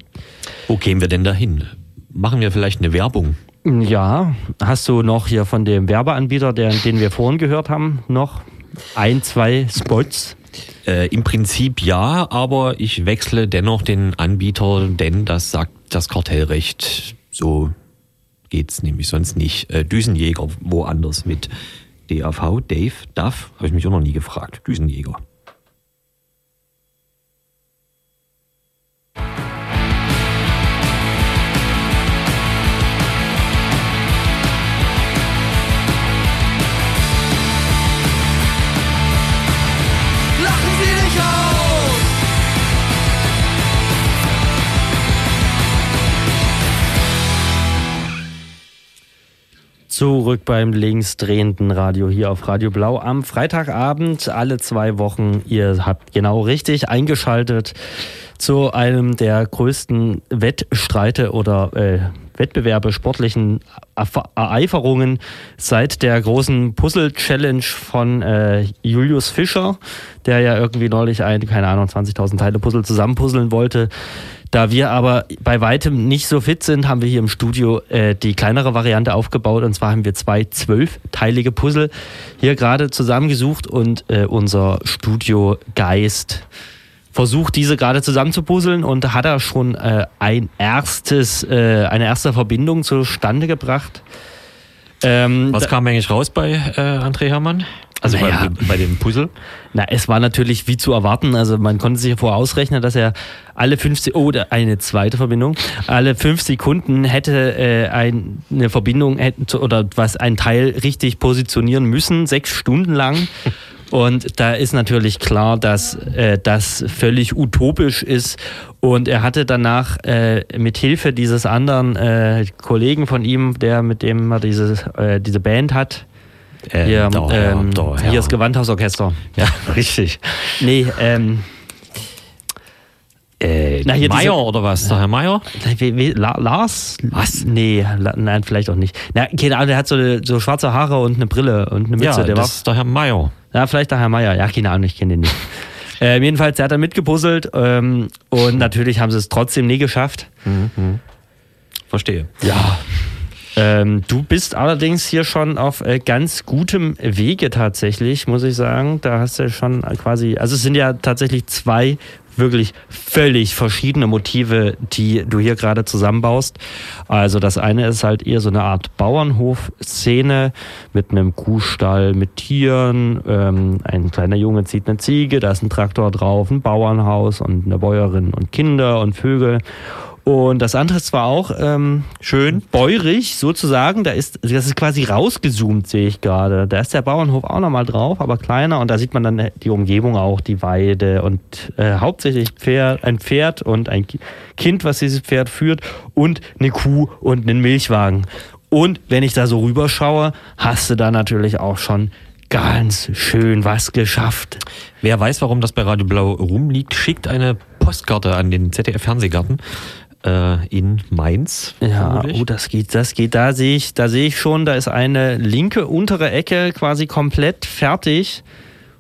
Wo gehen wir denn dahin? Machen wir vielleicht eine Werbung? Ja, hast du noch hier von dem Werbeanbieter, der, den wir vorhin gehört haben, noch ein, zwei Spots? Äh, Im Prinzip ja, aber ich wechsle dennoch den Anbieter, denn das sagt das Kartellrecht. So geht's nämlich sonst nicht. Äh, Düsenjäger woanders mit DAV, Dave, DAF, habe ich mich auch noch nie gefragt. Düsenjäger. Zurück beim linksdrehenden Radio hier auf Radio Blau am Freitagabend, alle zwei Wochen. Ihr habt genau richtig eingeschaltet zu einem der größten Wettstreite oder äh, Wettbewerbe, sportlichen Ereiferungen seit der großen Puzzle-Challenge von äh, Julius Fischer, der ja irgendwie neulich ein, keine Ahnung, 20.000 Teile Puzzle zusammenpuzzeln wollte. Da wir aber bei weitem nicht so fit sind, haben wir hier im Studio äh, die kleinere Variante aufgebaut. Und zwar haben wir zwei zwölfteilige Puzzle hier gerade zusammengesucht und äh, unser Studiogeist versucht, diese gerade zusammenzupuzzeln und hat er schon äh, ein erstes, äh, eine erste Verbindung zustande gebracht. Ähm, Was kam eigentlich raus bei äh, André Hermann? Also Naja. bei, bei dem Puzzle? Na, es war natürlich wie zu erwarten. Also man konnte sich vorher ausrechnen, dass er alle 50 oder eine zweite Verbindung, alle fünf Sekunden hätte äh, ein, eine Verbindung hätten, zu- oder was ein Teil richtig positionieren müssen, sechs Stunden lang. Und da ist natürlich klar, dass äh, das völlig utopisch ist. Und er hatte danach äh, mit Hilfe dieses anderen äh, Kollegen von ihm, der mit dem er diese, äh, diese Band hat, Äh, hier, Herr- ähm, der Herr. hier das Gewandhausorchester. Ja, [laughs] richtig. Nee, ähm, Äh, Na, Meier diese- oder was? Der Herr Meier? wie, wie, La, Lars? Was? Nee, La, nein, vielleicht auch nicht. Na, keine Ahnung, der hat so, eine, so schwarze Haare und eine Brille und eine Mütze. Ja, der war, das ist der Herr Meier. Ja, vielleicht der Herr Meier. Ja, keine Ahnung, ich kenne den nicht. ähm, jedenfalls, der hat da mitgepuzzelt ähm, und natürlich haben sie es trotzdem nie geschafft. Verstehe. Ja. Ähm, du bist allerdings hier schon auf äh, ganz gutem Wege tatsächlich, muss ich sagen. Da hast du schon quasi, also es sind ja tatsächlich zwei wirklich völlig verschiedene Motive, die du hier gerade zusammenbaust. Also das eine ist halt eher so eine Art Bauernhof-Szene mit einem Kuhstall mit Tieren. Ähm, ein kleiner Junge zieht eine Ziege, da ist ein Traktor drauf, ein Bauernhaus und eine Bäuerin und Kinder und Vögel. Und das andere ist zwar auch ähm, schön bäurig sozusagen, da ist, das ist quasi rausgezoomt, sehe ich gerade. Da ist der Bauernhof auch nochmal drauf, aber kleiner und da sieht man dann die Umgebung auch, die Weide und äh, hauptsächlich Pferd, ein Pferd und ein Kind, was dieses Pferd führt und eine Kuh und einen Milchwagen. Und wenn ich da so rüberschaue, hast du da natürlich auch schon ganz schön was geschafft. Wer weiß, warum das bei Radio Blau rumliegt, schickt eine Postkarte an den ZDF-Fernsehgarten äh, in Mainz. Ja, oh, das geht, das geht. Da sehe ich, da sehe ich schon, da ist eine linke untere Ecke quasi komplett fertig.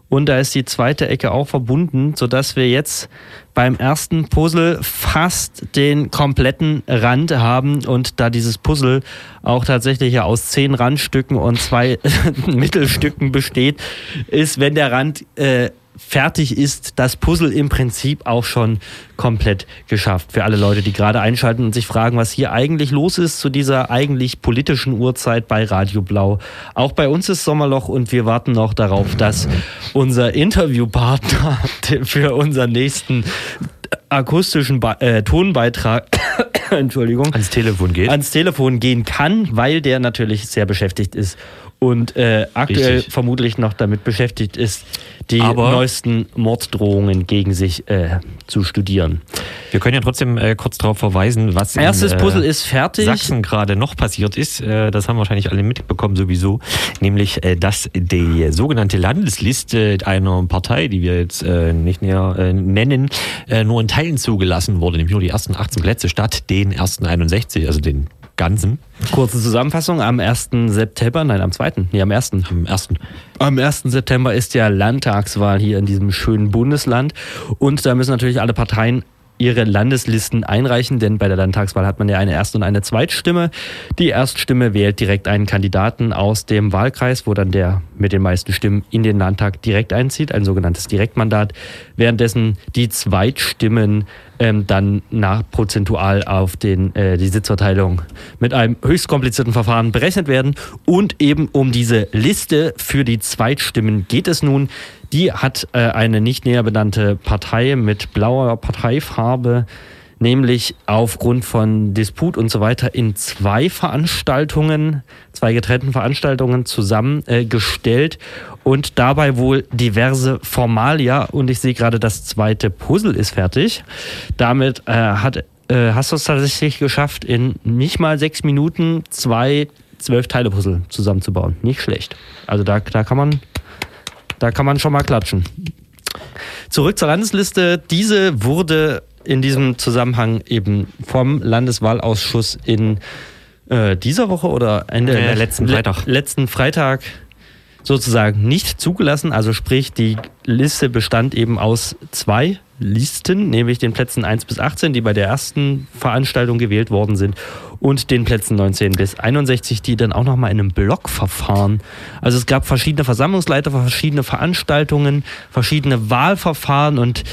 Und da ist die zweite Ecke auch verbunden, sodass wir jetzt beim ersten Puzzle fast den kompletten Rand haben und da dieses Puzzle auch tatsächlich ja aus zehn Randstücken und zwei [laughs] Mittelstücken besteht, ist, wenn der Rand äh, fertig ist das Puzzle im Prinzip auch schon komplett geschafft. Für alle Leute, die gerade einschalten und sich fragen, was hier eigentlich los ist zu dieser eigentlich politischen Uhrzeit bei Radio Blau. Auch bei uns ist Sommerloch und wir warten noch darauf, dass unser Interviewpartner [laughs] für unseren nächsten akustischen Be äh, Tonbeitrag [coughs] Entschuldigung ans Telefon geht. Ans Telefon gehen kann, weil der natürlich sehr beschäftigt ist und äh, aktuell Richtig. vermutlich noch damit beschäftigt ist, die Aber neuesten Morddrohungen gegen sich äh, zu studieren. Wir können ja trotzdem äh, kurz darauf verweisen, was erstes in, äh, Puzzle ist fertig. Sachsen gerade noch passiert ist. Äh, das haben wahrscheinlich alle mitbekommen sowieso, nämlich äh, dass die sogenannte Landesliste einer Partei, die wir jetzt nicht näher nennen, nur in Teilen zugelassen wurde, nämlich nur die ersten 18 Plätze statt den ersten 61, also den ganzen. Kurze Zusammenfassung, am 1. September, nein, am 2., nee, am 1. Am 1. Am 1. September ist ja Landtagswahl hier in diesem schönen Bundesland und da müssen natürlich alle Parteien ihre Landeslisten einreichen, denn bei der Landtagswahl hat man ja eine Erst- und eine Zweitstimme. Die Erststimme wählt direkt einen Kandidaten aus dem Wahlkreis, wo dann der mit den meisten Stimmen in den Landtag direkt einzieht, ein sogenanntes Direktmandat, währenddessen die Zweitstimmen ähm, dann nach prozentual auf den, äh, die Sitzverteilung mit einem höchst komplizierten Verfahren berechnet werden. Und eben um diese Liste für die Zweitstimmen geht es nun. Die hat äh, eine nicht näher benannte Partei mit blauer Parteifarbe nämlich aufgrund von Disput und so weiter in zwei Veranstaltungen, zwei getrennten Veranstaltungen zusammengestellt äh, und dabei wohl diverse Formalia und ich sehe gerade, das zweite Puzzle ist fertig. Damit äh, hat, äh, hast du es tatsächlich geschafft, in nicht mal sechs Minuten zwei zwölf Teile Puzzle zusammenzubauen. Nicht schlecht. Also da, da kann man da kann man schon mal klatschen. Zurück zur Landesliste. Diese wurde in diesem Zusammenhang eben vom Landeswahlausschuss in äh, dieser Woche oder Ende äh, letzten Freitag. Le letzten Freitag sozusagen nicht zugelassen. Also sprich, die Liste bestand eben aus zwei Listen, nämlich den Plätzen 1 bis 18, die bei der ersten Veranstaltung gewählt worden sind, und den Plätzen 19 bis 61, die dann auch nochmal in einem Blockverfahren. Also es gab verschiedene Versammlungsleiter, verschiedene Veranstaltungen, verschiedene Wahlverfahren und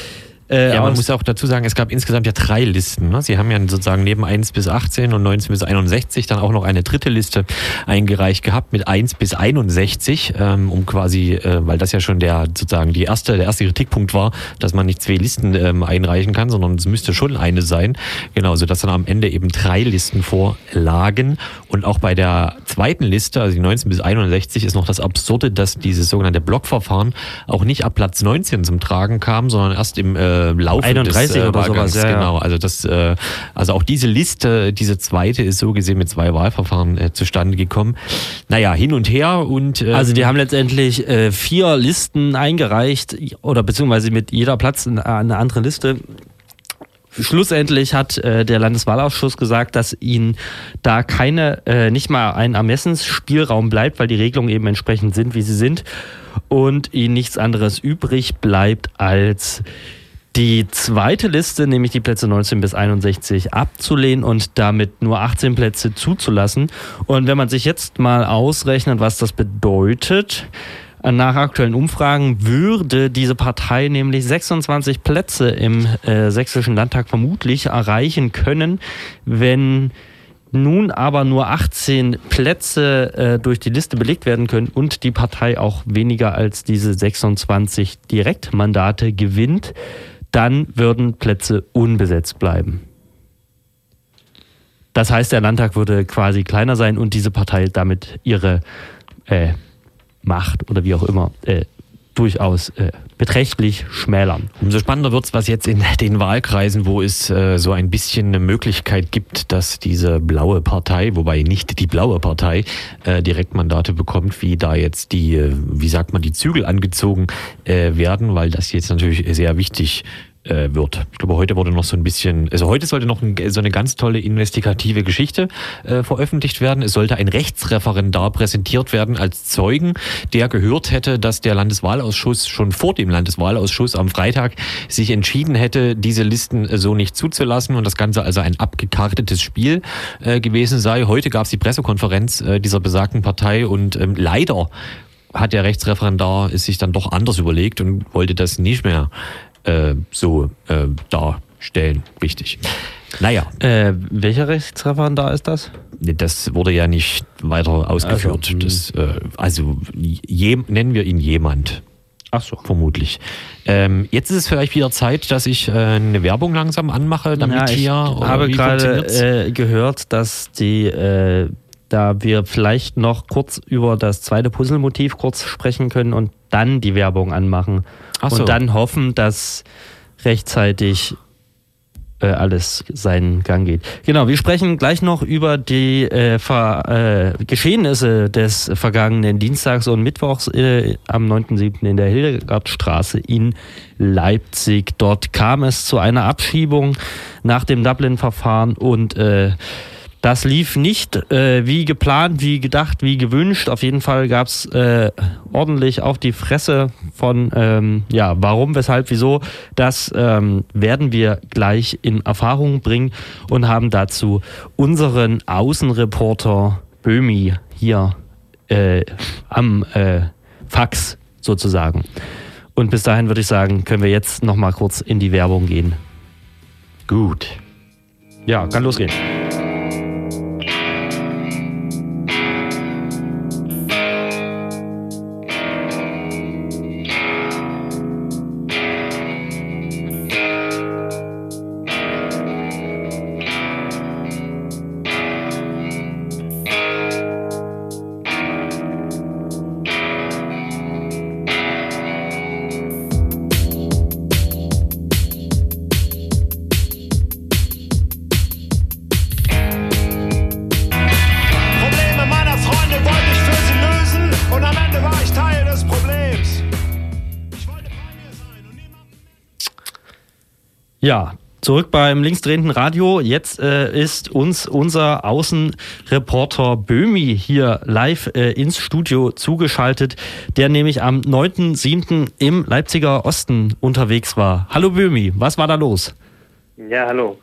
äh, ja, man muss auch dazu sagen, es gab insgesamt ja drei Listen. Ne? Sie haben ja sozusagen neben 1 bis 18 und 19 bis 61 dann auch noch eine dritte Liste eingereicht gehabt mit 1 bis 61, ähm, um quasi, äh, weil das ja schon der sozusagen die erste, der erste Kritikpunkt war, dass man nicht zwei Listen ähm, einreichen kann, sondern es müsste schon eine sein. Genau, sodass dann am Ende eben drei Listen vorlagen. Und auch bei der zweiten Liste, also die 19 bis 61, ist noch das Absurde, dass dieses sogenannte Blockverfahren auch nicht ab Platz 19 zum Tragen kam, sondern erst im äh, äh, Laufe 31 des äh, oder sowas, ja, genau. Also das, äh, also auch diese Liste, diese zweite ist so gesehen mit zwei Wahlverfahren äh, zustande gekommen. Naja, hin und her und ähm, also die haben letztendlich äh, vier Listen eingereicht oder beziehungsweise mit jeder Platz eine, eine andere Liste. Schlussendlich hat äh, der Landeswahlausschuss gesagt, dass ihnen da keine, äh, nicht mal ein Ermessensspielraum bleibt, weil die Regelungen eben entsprechend sind, wie sie sind und ihnen nichts anderes übrig bleibt als die zweite Liste, nämlich die Plätze 19 bis 61, abzulehnen und damit nur 18 Plätze zuzulassen. Und wenn man sich jetzt mal ausrechnet, was das bedeutet, Nach aktuellen Umfragen würde diese Partei nämlich 26 Plätze im äh, sächsischen Landtag vermutlich erreichen können, wenn nun aber nur 18 Plätze äh, durch die Liste belegt werden können und die Partei auch weniger als diese 26 Direktmandate gewinnt, dann würden Plätze unbesetzt bleiben. Das heißt, der Landtag würde quasi kleiner sein und diese Partei damit ihre äh, Macht oder wie auch immer äh, durchaus äh, beträchtlich schmälern. Umso spannender wird es, was jetzt in [laughs] den Wahlkreisen, wo es äh, so ein bisschen eine Möglichkeit gibt, dass diese blaue Partei, wobei nicht die blaue Partei, äh, Direktmandate bekommt, wie da jetzt die, äh, wie sagt man, die Zügel angezogen äh, werden, weil das jetzt natürlich sehr wichtig äh, wird. Ich glaube, heute wurde noch so ein bisschen, also heute sollte noch ein, so eine ganz tolle investigative Geschichte äh, veröffentlicht werden. Es sollte ein Rechtsreferendar präsentiert werden als Zeugen, der gehört hätte, dass der Landeswahlausschuss schon vor dem Landeswahlausschuss am Freitag sich entschieden hätte, diese Listen äh, so nicht zuzulassen und das Ganze also ein abgekartetes Spiel äh, gewesen sei. Heute gab es die Pressekonferenz äh, dieser besagten Partei und ähm, leider hat der Rechtsreferendar es sich dann doch anders überlegt und wollte das nicht mehr äh, so äh, darstellen. Richtig. Naja. Äh, welcher Rechtsreferendar ist das? Das wurde ja nicht weiter ausgeführt. Also, das, äh, also je, nennen wir ihn jemand. Ach so. Vermutlich. Ähm, jetzt ist es vielleicht wieder Zeit, dass ich äh, eine Werbung langsam anmache, damit ja, ich hier. habe wie gerade funktioniert's? äh, gehört, dass die, äh, da wir vielleicht noch kurz über das zweite Puzzlemotiv kurz sprechen können und dann die Werbung anmachen Ach so. und dann hoffen, dass rechtzeitig äh, alles seinen Gang geht. Genau, wir sprechen gleich noch über die äh, Ver, äh, Geschehnisse des vergangenen Dienstags und Mittwochs äh, am 9.7. in der Hildegardstraße in Leipzig. Dort kam es zu einer Abschiebung nach dem Dublin-Verfahren und äh, das lief nicht äh, wie geplant, wie gedacht, wie gewünscht. Auf jeden Fall gab es äh, ordentlich auf die Fresse von, ähm, ja, warum, weshalb, wieso. Das ähm, werden wir gleich in Erfahrung bringen und haben dazu unseren Außenreporter Böhmi hier äh, am äh, Fax sozusagen. Und bis dahin würde ich sagen, können wir jetzt noch mal kurz in die Werbung gehen. Gut. Ja, kann losgehen. Zurück beim linksdrehenden Radio. Jetzt äh, ist uns unser Außenreporter Böhmi hier live äh, ins Studio zugeschaltet, der nämlich am 9.7. im Leipziger Osten unterwegs war. Hallo Böhmi, was war da los? Ja, hallo.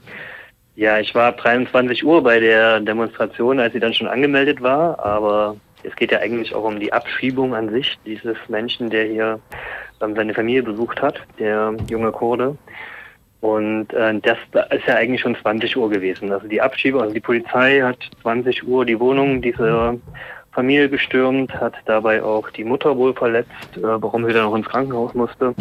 Ja, ich war ab 23 Uhr bei der Demonstration, als sie dann schon angemeldet war, aber es geht ja eigentlich auch um die Abschiebung an sich dieses Menschen, der hier ähm, seine Familie besucht hat, der junge Kurde. Und äh, das ist ja eigentlich schon 20 Uhr gewesen. Also die Abschiebung, also die Polizei hat 20 Uhr die Wohnung dieser Familie gestürmt, hat dabei auch die Mutter wohl verletzt, äh, warum sie dann auch ins Krankenhaus musste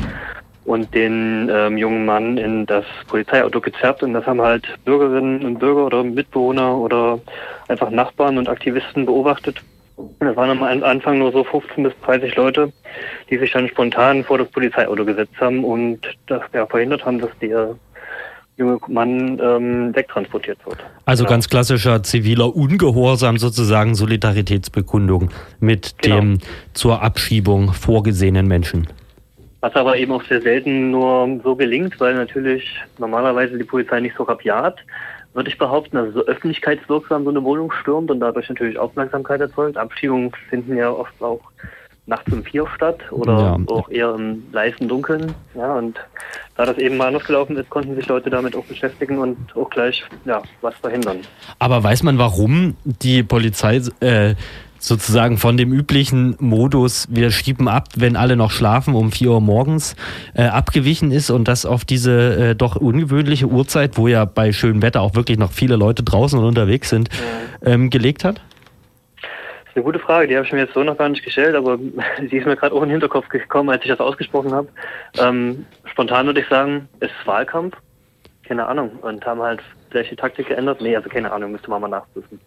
und den ähm, jungen Mann in das Polizeiauto gezerrt. Und das haben halt Bürgerinnen und Bürger oder Mitbewohner oder einfach Nachbarn und Aktivisten beobachtet. Das waren am Anfang nur so 15 bis 30 Leute, die sich dann spontan vor das Polizeiauto gesetzt haben und das ja, verhindert haben, dass der junge Mann ähm, wegtransportiert wird. Also Ja. ganz klassischer ziviler Ungehorsam sozusagen, Solidaritätsbekundung mit Genau. dem zur Abschiebung vorgesehenen Menschen. Was aber eben auch sehr selten nur so gelingt, weil natürlich normalerweise die Polizei nicht so rabiat, würde ich behaupten, also so öffentlichkeitswirksam so eine Wohnung stürmt und dadurch natürlich Aufmerksamkeit erzeugt. Abschiebungen finden ja oft auch nachts um vier statt oder Ja. auch eher im leisen Dunkeln. Ja, und da das eben mal anders gelaufen ist, konnten sich Leute damit auch beschäftigen und auch gleich ja, was verhindern. Aber weiß man, warum die Polizei äh, sozusagen von dem üblichen Modus, wir schieben ab, wenn alle noch schlafen, um 4 Uhr morgens äh, abgewichen ist und das auf diese äh, doch ungewöhnliche Uhrzeit, wo ja bei schönem Wetter auch wirklich noch viele Leute draußen und unterwegs sind, ähm, gelegt hat? Das ist eine gute Frage, die habe ich mir jetzt so noch gar nicht gestellt, aber [laughs] sie ist mir gerade auch in den Hinterkopf gekommen, als ich das ausgesprochen habe. Ähm, spontan würde ich sagen, es ist Wahlkampf. Keine Ahnung. Und haben halt vielleicht die Taktik geändert? Nee, also keine Ahnung, müsste man mal nachprüfen.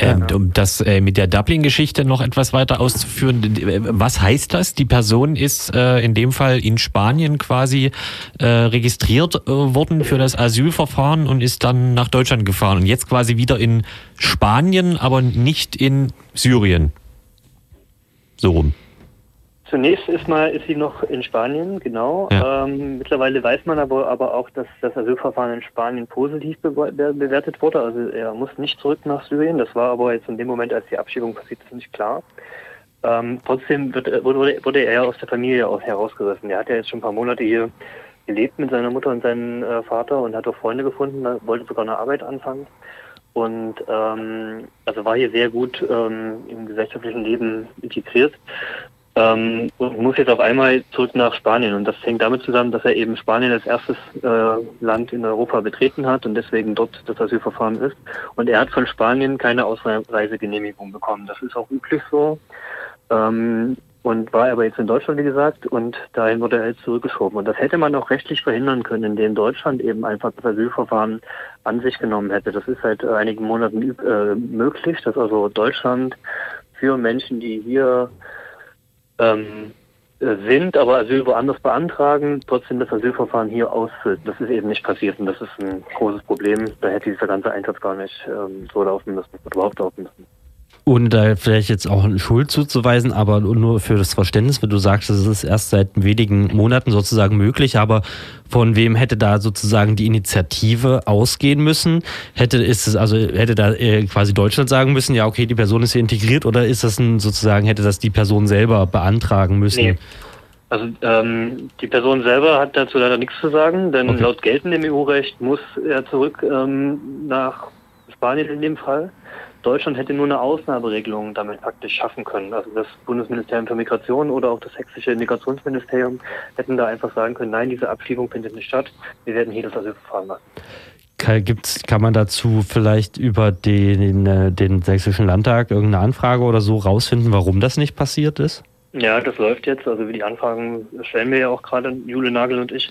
Ähm, um das äh, mit der Dublin-Geschichte noch etwas weiter auszuführen, äh, was heißt das? Die Person ist äh, in dem Fall in Spanien quasi äh, registriert äh, worden für das Asylverfahren und ist dann nach Deutschland gefahren und jetzt quasi wieder in Spanien, aber nicht in Syrien. So rum. Zunächst ist mal ist sie noch in Spanien, genau. Ja. Ähm, mittlerweile weiß man aber, aber auch, dass das Asylverfahren in Spanien positiv bewe- be bewertet wurde. Also er muss nicht zurück nach Syrien. Das war aber jetzt in dem Moment, als die Abschiebung passiert ist, nicht klar. Ähm, trotzdem wird, wurde, wurde er ja aus der Familie auch herausgerissen. Er hat ja jetzt schon ein paar Monate hier gelebt mit seiner Mutter und seinem äh, Vater und hat auch Freunde gefunden, wollte sogar eine Arbeit anfangen. Und ähm, also war hier sehr gut ähm, im gesellschaftlichen Leben integriert. Ähm, und muss jetzt auf einmal zurück nach Spanien. Und das hängt damit zusammen, dass er eben Spanien als erstes äh, Land in Europa betreten hat und deswegen dort das Asylverfahren ist. Und er hat von Spanien keine Ausreisegenehmigung bekommen. Das ist auch üblich so. Ähm, und war aber jetzt in Deutschland, wie gesagt, und dahin wurde er jetzt zurückgeschoben. Und das hätte man auch rechtlich verhindern können, indem Deutschland eben einfach das Asylverfahren an sich genommen hätte. Das ist seit einigen Monaten äh, möglich, dass also Deutschland für Menschen, die hier ähm, äh, sind, aber Asyl woanders beantragen, trotzdem das Asylverfahren hier ausfüllt. Das ist eben nicht passiert und das ist ein großes Problem. Da hätte dieser ganze Einsatz gar nicht ähm, so laufen müssen, überhaupt laufen müssen. Ohne da vielleicht jetzt auch eine Schuld zuzuweisen, aber nur für das Verständnis, wenn du sagst, es ist erst seit wenigen Monaten sozusagen möglich, aber von wem hätte da sozusagen die Initiative ausgehen müssen? Hätte ist es also hätte da äh, quasi Deutschland sagen müssen, ja okay, die Person ist hier integriert oder ist das ein sozusagen hätte das die Person selber beantragen müssen? Nee. Also ähm, die Person selber hat dazu leider nichts zu sagen, denn Okay. laut geltendem EU-Recht muss er zurück ähm, nach Spanien in dem Fall. Deutschland hätte nur eine Ausnahmeregelung damit praktisch schaffen können. Also das Bundesministerium für Migration oder auch das sächsische Migrationsministerium hätten da einfach sagen können, nein, diese Abschiebung findet nicht statt, wir werden hier das Asylverfahren machen. Kann, gibt's, kann man dazu vielleicht über den, äh, den sächsischen Landtag irgendeine Anfrage oder so rausfinden, warum das nicht passiert ist? Ja, das läuft jetzt. Also die Anfragen stellen wir ja auch gerade, Jule Nagel und ich,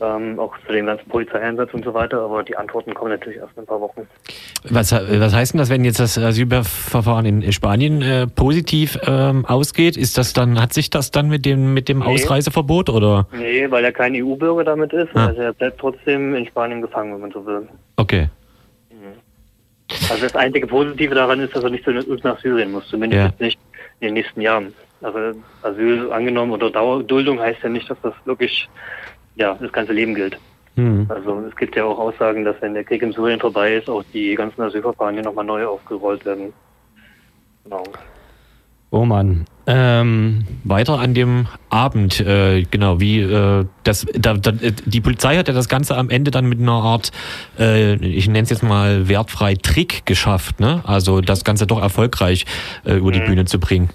ähm, auch zu dem ganzen Polizeieinsatz und so weiter. Aber die Antworten kommen natürlich erst in ein paar Wochen. Was, was heißt denn das, wenn jetzt das Asylverfahren in Spanien äh, positiv ähm, ausgeht? Ist das dann, hat sich das dann mit dem, mit dem Nee. Ausreiseverbot oder? Nee, weil er kein EU-Bürger damit ist. Ah. Also er bleibt trotzdem in Spanien gefangen, wenn man so will. Okay. Also das einzige Positive daran ist, dass er nicht zurück nach Syrien muss. Zumindest Ja. nicht in den nächsten Jahren. Also Asyl angenommen oder Dauerduldung heißt ja nicht, dass das wirklich ja, das ganze Leben gilt. Hm. Also es gibt ja auch Aussagen, dass wenn der Krieg in Syrien vorbei ist, auch die ganzen Asylverfahren hier nochmal neu aufgerollt werden. Genau. Oh Mann. Ähm, Weiter an dem Abend, äh, genau, wie äh, das, da, da, die Polizei hat ja das Ganze am Ende dann mit einer Art, äh, ich nenne es jetzt mal wertfrei Trick geschafft, ne? Also das Ganze doch erfolgreich äh, über die Mhm. Bühne zu bringen.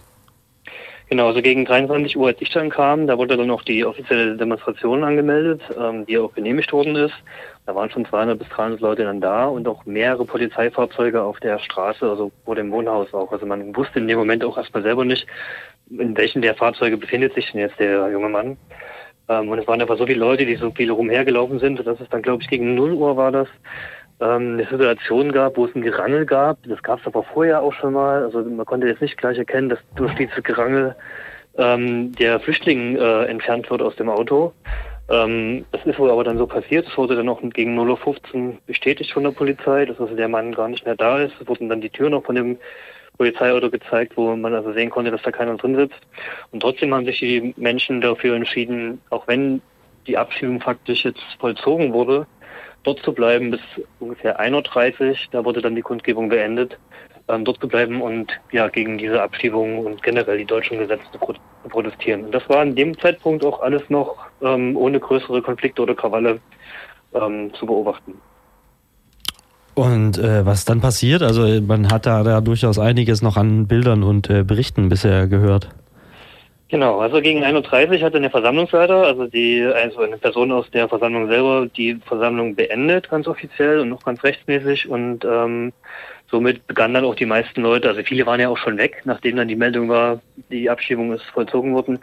Genau, also gegen 23 Uhr, als ich dann kam, da wurde dann auch die offizielle Demonstration angemeldet, ähm, die auch genehmigt worden ist. Da waren schon 200 bis 300 Leute dann da und auch mehrere Polizeifahrzeuge auf der Straße, also vor dem Wohnhaus auch. Also man wusste in dem Moment auch erstmal selber nicht, in welchen der Fahrzeuge befindet sich denn jetzt der junge Mann. Ähm, und es waren einfach so viele Leute, die so viele rumhergelaufen sind, dass es dann, glaube ich, gegen 0 Uhr war das, ähm, eine Situation gab, wo es ein Gerangel gab. Das gab es aber vorher auch schon mal. Also man konnte jetzt nicht gleich erkennen, dass durch dieses Gerangel ähm, der Flüchtling äh, entfernt wird aus dem Auto. Ähm, das ist wohl aber dann so passiert. Es wurde dann auch gegen 0.15 Uhr bestätigt von der Polizei, dass also der Mann gar nicht mehr da ist. Es wurden dann die Türen noch von dem Polizeiauto gezeigt, wo man also sehen konnte, dass da keiner drin sitzt. Und trotzdem haben sich die Menschen dafür entschieden, auch wenn die Abschiebung faktisch jetzt vollzogen wurde, dort zu bleiben bis ungefähr 1.30 Uhr. Da wurde dann die Kundgebung beendet, ähm, dort zu bleiben und ja gegen diese Abschiebung und generell die deutschen Gesetze zu pro protestieren. Und das war an dem Zeitpunkt auch alles noch ähm, ohne größere Konflikte oder Krawalle ähm, zu beobachten. Und äh, was dann passiert? Also man hat da, da durchaus einiges noch an Bildern und äh, Berichten bisher gehört. Genau, also gegen 31 hat dann der Versammlungsleiter, also die also eine Person aus der Versammlung selber, die Versammlung beendet, ganz offiziell und noch ganz rechtmäßig und ähm, somit begannen dann auch die meisten Leute, also viele waren ja auch schon weg, nachdem dann die Meldung war, die Abschiebung ist vollzogen worden.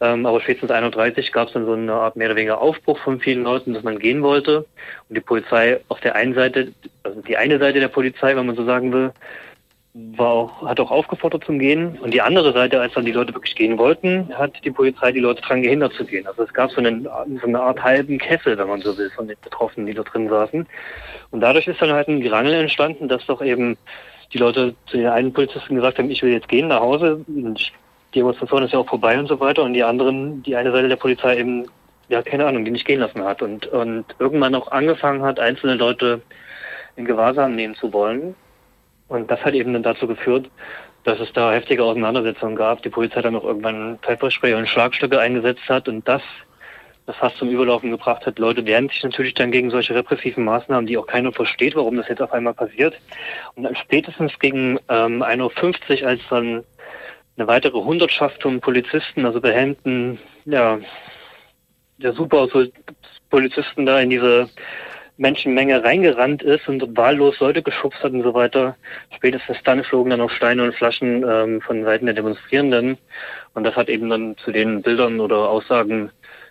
Ähm, aber spätestens 31 gab es dann so eine Art mehr oder weniger Aufbruch von vielen Leuten, dass man gehen wollte. Und die Polizei auf der einen Seite, also die eine Seite der Polizei, wenn man so sagen will, war auch, hat auch aufgefordert zum Gehen. Und die andere Seite, als dann die Leute wirklich gehen wollten, hat die Polizei die Leute daran gehindert zu gehen. Also es gab so, einen, so eine Art halben Kessel, wenn man so will, von den Betroffenen, die da drin saßen. Und dadurch ist dann halt ein Gerangel entstanden, dass doch eben die Leute zu den einen Polizisten gesagt haben, ich will jetzt gehen nach Hause. Und die Demonstration ist ja auch vorbei und so weiter. Und die anderen, die eine Seite der Polizei eben, ja, keine Ahnung, die nicht gehen lassen hat. Und, und irgendwann auch angefangen hat, einzelne Leute in Gewahrsam nehmen zu wollen. Und das hat eben dann dazu geführt, dass es da heftige Auseinandersetzungen gab. Die Polizei dann auch irgendwann Pfefferspray und Schlagstöcke eingesetzt hat und das, das fast zum Überlaufen gebracht hat. Leute wehren sich natürlich dann gegen solche repressiven Maßnahmen, die auch keiner versteht, warum das jetzt auf einmal passiert. Und dann spätestens gegen ähm, 1.50 Uhr, als dann eine weitere Hundertschaft von Polizisten, also behelmten, ja, der super Polizisten da in diese Menschenmenge reingerannt ist und wahllos Leute geschubst hat und so weiter. Spätestens dann flogen dann auch Steine und Flaschen ähm, von Seiten der Demonstrierenden. Und das hat eben dann zu den Bildern oder Aussagen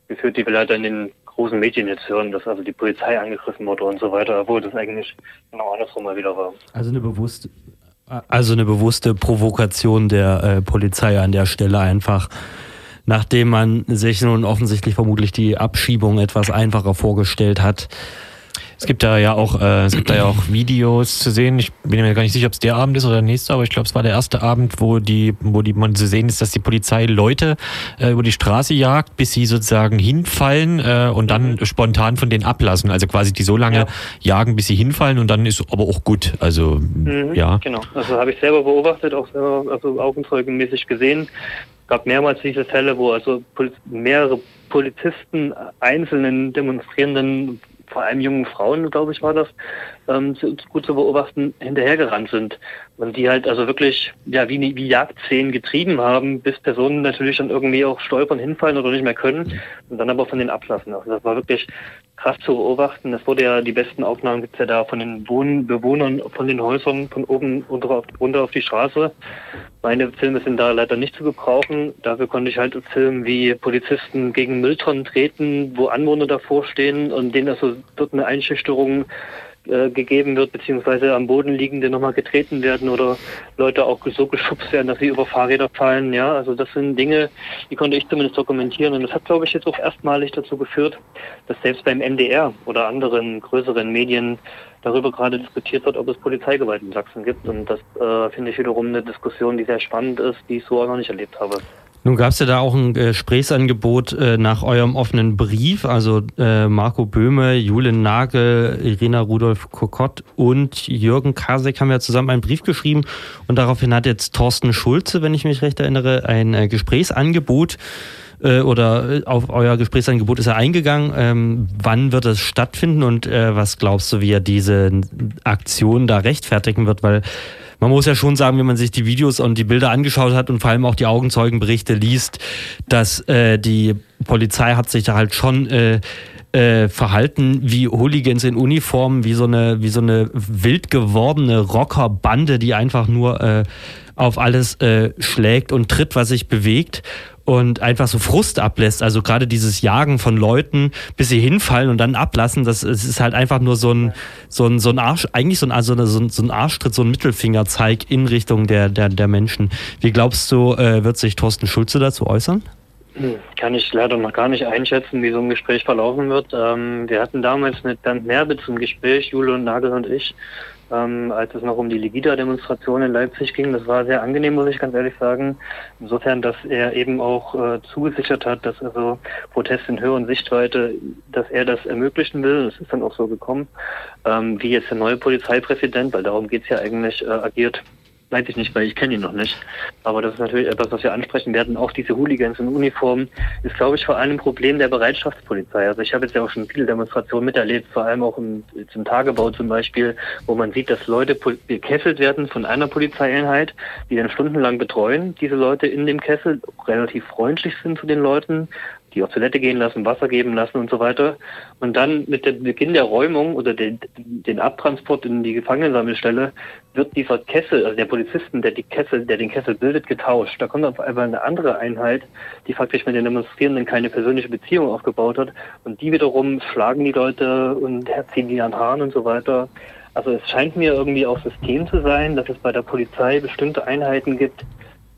geführt, die wir leider in den großen Medien jetzt hören, dass also die Polizei angegriffen wurde und so weiter, obwohl das eigentlich genau andersrum mal wieder war. Also eine bewusste, also eine bewusste Provokation der äh, Polizei an der Stelle einfach nachdem man sich nun offensichtlich vermutlich die Abschiebung etwas einfacher vorgestellt hat, es gibt da ja auch, äh, es gibt da ja auch Videos zu sehen. Ich bin mir gar nicht sicher, ob es der Abend ist oder der nächste, aber ich glaube, es war der erste Abend, wo die, wo die man zu sehen ist, dass die Polizei Leute äh, über die Straße jagt, bis sie sozusagen hinfallen äh, und dann mhm. spontan von denen ablassen. Also quasi die so lange ja. jagen, bis sie hinfallen und dann ist aber auch gut. Also mhm, ja. Genau. Also habe ich selber beobachtet, auch selber, also augenzeugenmäßig gesehen gab mehrmals diese Fälle, wo also mehrere Polizisten einzelnen Demonstrierenden vor allem jungen Frauen, glaube ich, war das, ähm, gut zu beobachten, hinterhergerannt sind. Und die halt also wirklich, ja, wie, wie Jagdszenen getrieben haben, bis Personen natürlich dann irgendwie auch stolpern, hinfallen oder nicht mehr können und dann aber von denen ablassen. Also das war wirklich krass zu beobachten. Es wurde ja, die besten Aufnahmen gibt's ja da von den Wohn Bewohnern von den Häusern von oben runter auf, runter auf die Straße. Meine Filme sind da leider nicht zu gebrauchen. Dafür konnte ich halt filmen, wie Polizisten gegen Mülltonnen treten, wo Anwohner davor stehen und denen also dort eine Einschüchterung äh, gegeben wird, beziehungsweise am Boden liegende nochmal getreten werden oder Leute auch so geschubst werden, dass sie über Fahrräder fallen. Ja, also das sind Dinge, die konnte ich zumindest dokumentieren. Und das hat, glaube ich, jetzt auch erstmalig dazu geführt, dass selbst beim MDR oder anderen größeren Medien darüber gerade diskutiert wird, ob es Polizeigewalt in Sachsen gibt. Und das äh, finde ich wiederum eine Diskussion, die sehr spannend ist, die ich so auch noch nicht erlebt habe. Nun gab es ja da auch ein Gesprächsangebot äh, nach eurem offenen Brief. Also äh, Marco Böhme, Julian Nagel, Irina Rudolf Kokott und Jürgen Kasek haben ja zusammen einen Brief geschrieben. Und daraufhin hat jetzt Thorsten Schulze, wenn ich mich recht erinnere, ein äh, Gesprächsangebot äh, oder äh, auf euer Gesprächsangebot ist er eingegangen. Ähm, wann wird es stattfinden und äh, was glaubst du, wie er diese Aktion da rechtfertigen wird? Weil man muss ja schon sagen, wenn man sich die Videos und die Bilder angeschaut hat und vor allem auch die Augenzeugenberichte liest, dass äh, die Polizei hat sich da halt schon äh, äh, verhalten wie Hooligans in Uniform, wie so eine, wie so eine wild gewordene Rockerbande, die einfach nur äh, auf alles äh, schlägt und tritt, was sich bewegt und einfach so Frust ablässt. Also gerade dieses Jagen von Leuten, bis sie hinfallen und dann ablassen, das, das ist halt einfach nur so ein, so ein, so ein Arsch, eigentlich so ein, also so ein, so ein Arschtritt, so ein Mittelfingerzeig in Richtung der, der, der Menschen. Wie glaubst du, äh, wird sich Thorsten Schulze dazu äußern? Hm, kann ich leider noch gar nicht einschätzen, wie so ein Gespräch verlaufen wird. Ähm, wir hatten damals mit Bernd Merbe zum Gespräch, Jule und Nagel und ich, ähm, als es noch um die Legida-Demonstration in Leipzig ging. Das war sehr angenehm, muss ich ganz ehrlich sagen. Insofern, dass er eben auch äh, zugesichert hat, dass also Protest in höheren Sichtweite, dass er das ermöglichen will. Das ist dann auch so gekommen. Ähm, wie jetzt der neue Polizeipräsident, weil darum geht's ja eigentlich, äh, agiert. Weiß ich nicht, weil ich kenne ihn noch nicht. Aber das ist natürlich etwas, was wir ansprechen werden. Auch diese Hooligans in Uniform ist, glaube ich, vor allem ein Problem der Bereitschaftspolizei. Also ich habe jetzt ja auch schon viele Demonstrationen miterlebt, vor allem auch im, im Tagebau zum Beispiel, wo man sieht, dass Leute gekesselt werden von einer Polizeieinheit, die dann stundenlang betreuen. Diese Leute in dem Kessel relativ freundlich sind zu den Leuten, die auf Toilette gehen lassen, Wasser geben lassen und so weiter. Und dann mit dem Beginn der Räumung oder den, den Abtransport in die Gefangenensammelstelle wird dieser Kessel, also der Polizisten, der die Kessel, der den Kessel bildet, getauscht. Da kommt auf einmal eine andere Einheit, die faktisch mit den Demonstrierenden keine persönliche Beziehung aufgebaut hat. Und die wiederum schlagen die Leute und ziehen die an Haaren und so weiter. Also es scheint mir irgendwie auch System zu sein, dass es bei der Polizei bestimmte Einheiten gibt,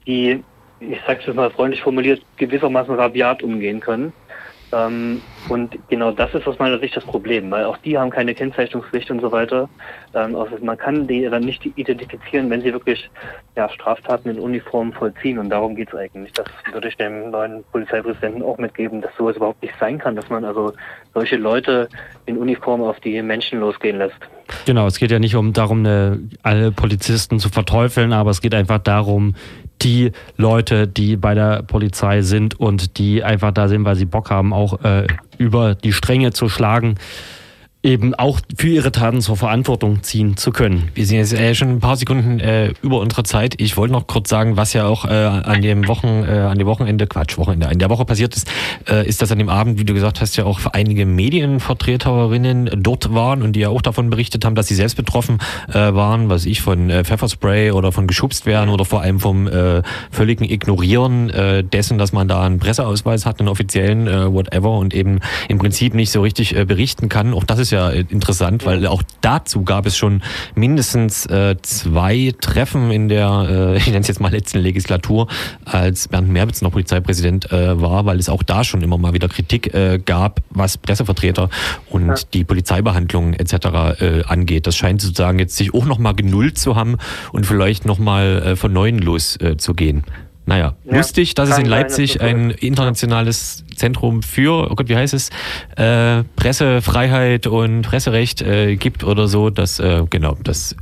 die ich sage es mal freundlich formuliert, gewissermaßen rabiat umgehen können. Ähm, und genau das ist aus meiner Sicht das Problem, weil auch die haben keine Kennzeichnungspflicht und so weiter. Ähm, also man kann die dann nicht identifizieren, wenn sie wirklich ja, Straftaten in Uniform vollziehen. Und darum geht es eigentlich. Das würde ich dem neuen Polizeipräsidenten auch mitgeben, dass sowas überhaupt nicht sein kann, dass man also solche Leute in Uniform auf die Menschen losgehen lässt. Genau, es geht ja nicht um darum, eine, alle Polizisten zu verteufeln, aber es geht einfach darum, die Leute, die bei der Polizei sind und die einfach da sind, weil sie Bock haben, auch äh, über die Stränge zu schlagen, eben auch für ihre Taten zur Verantwortung ziehen zu können. Wir sind jetzt äh, schon ein paar Sekunden äh, über unsere Zeit. Ich wollte noch kurz sagen, was ja auch äh, an dem Wochen, äh, an dem Wochenende, Quatsch, Wochenende, in der Woche passiert ist, äh, ist, dass an dem Abend, wie du gesagt hast, ja auch einige Medienvertreterinnen dort waren und die ja auch davon berichtet haben, dass sie selbst betroffen äh, waren, was ich von Pfefferspray oder von geschubst werden oder vor allem vom völligen Ignorieren dessen, dass man da einen Presseausweis hat, einen offiziellen, whatever und eben im Prinzip nicht so richtig berichten kann. Auch das ist ist ja interessant, weil auch dazu gab es schon mindestens äh, zwei Treffen in der, äh, ich nenne es jetzt mal letzten Legislatur, als Bernd Merbitz noch Polizeipräsident äh, war, weil es auch da schon immer mal wieder Kritik äh, gab, was Pressevertreter und ja. die Polizeibehandlung etc. Äh, angeht. Das scheint sozusagen jetzt sich auch nochmal genullt zu haben und vielleicht nochmal äh, von Neuem loszugehen. Äh, naja, ja, lustig, dass es in Leipzig sein, ein internationales Zentrum für, oh Gott, wie heißt es, äh, Pressefreiheit und Presserecht äh, gibt oder so. Das, äh, genau, das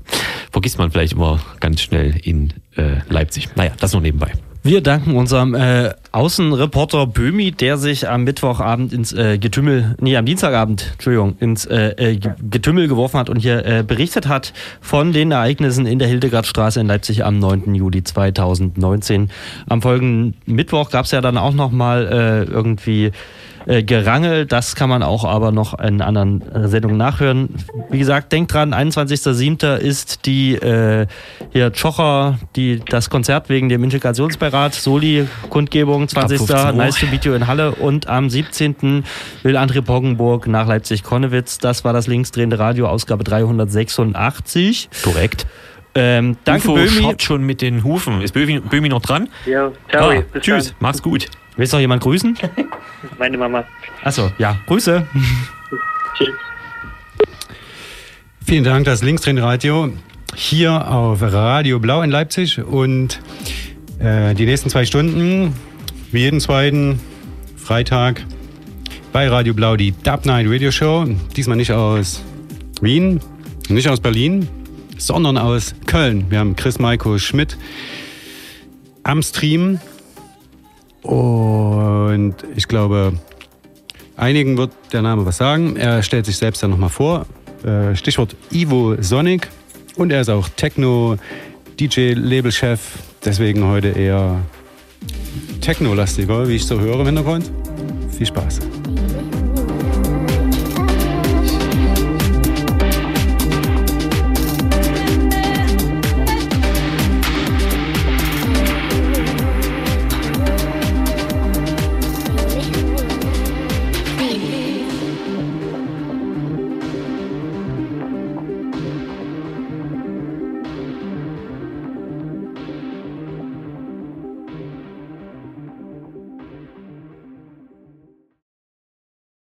vergisst man vielleicht immer ganz schnell in äh, Leipzig. Naja, das nur nebenbei. Wir danken unserem äh, Außenreporter Böhmi, der sich am Mittwochabend ins äh, Getümmel, nee, am Dienstagabend, Entschuldigung, ins äh, äh, Getümmel geworfen hat und hier äh, berichtet hat von den Ereignissen in der Hildegardstraße in Leipzig am 9. Juli 2019. Am folgenden Mittwoch gab es ja dann auch nochmal äh, irgendwie äh, Gerangel. Das kann man auch aber noch in anderen Sendungen nachhören. Wie gesagt, denkt dran, 21.07. ist die äh, hier Tschocher, die, das Konzert wegen dem Integrationsbeirat, Soli-Kundgebung, 20. Nice to meet you in Halle und am 17. will André Poggenburg nach Leipzig-Konnewitz. Das war das linksdrehende Radio, Ausgabe 386. Korrekt. Ähm, danke, Ufo Böhmi. schon mit den Hufen. Ist Böhmi, Böhmi noch dran? Ja, ciao. Ah, tschüss, dann. mach's gut. Willst du noch jemand grüßen? [laughs] Meine Mama. Achso, ja. Grüße. Tschüss. Vielen Dank, das Linkstrain-Radio hier auf Radio Blau in Leipzig und äh, die nächsten zwei Stunden, wie jeden zweiten Freitag, bei Radio Blau die Dub Night Radio Show. Diesmal nicht aus Wien, nicht aus Berlin, sondern aus Köln. Wir haben Chris Maiko Schmidt am Stream und ich glaube, einigen wird der Name was sagen. Er stellt sich selbst dann nochmal vor. Äh, Stichwort Ivo Sonic. Und er ist auch Techno-DJ-Labelchef. Deswegen heute eher Techno-lastiger, wie ich so höre im Hintergrund. Viel Spaß.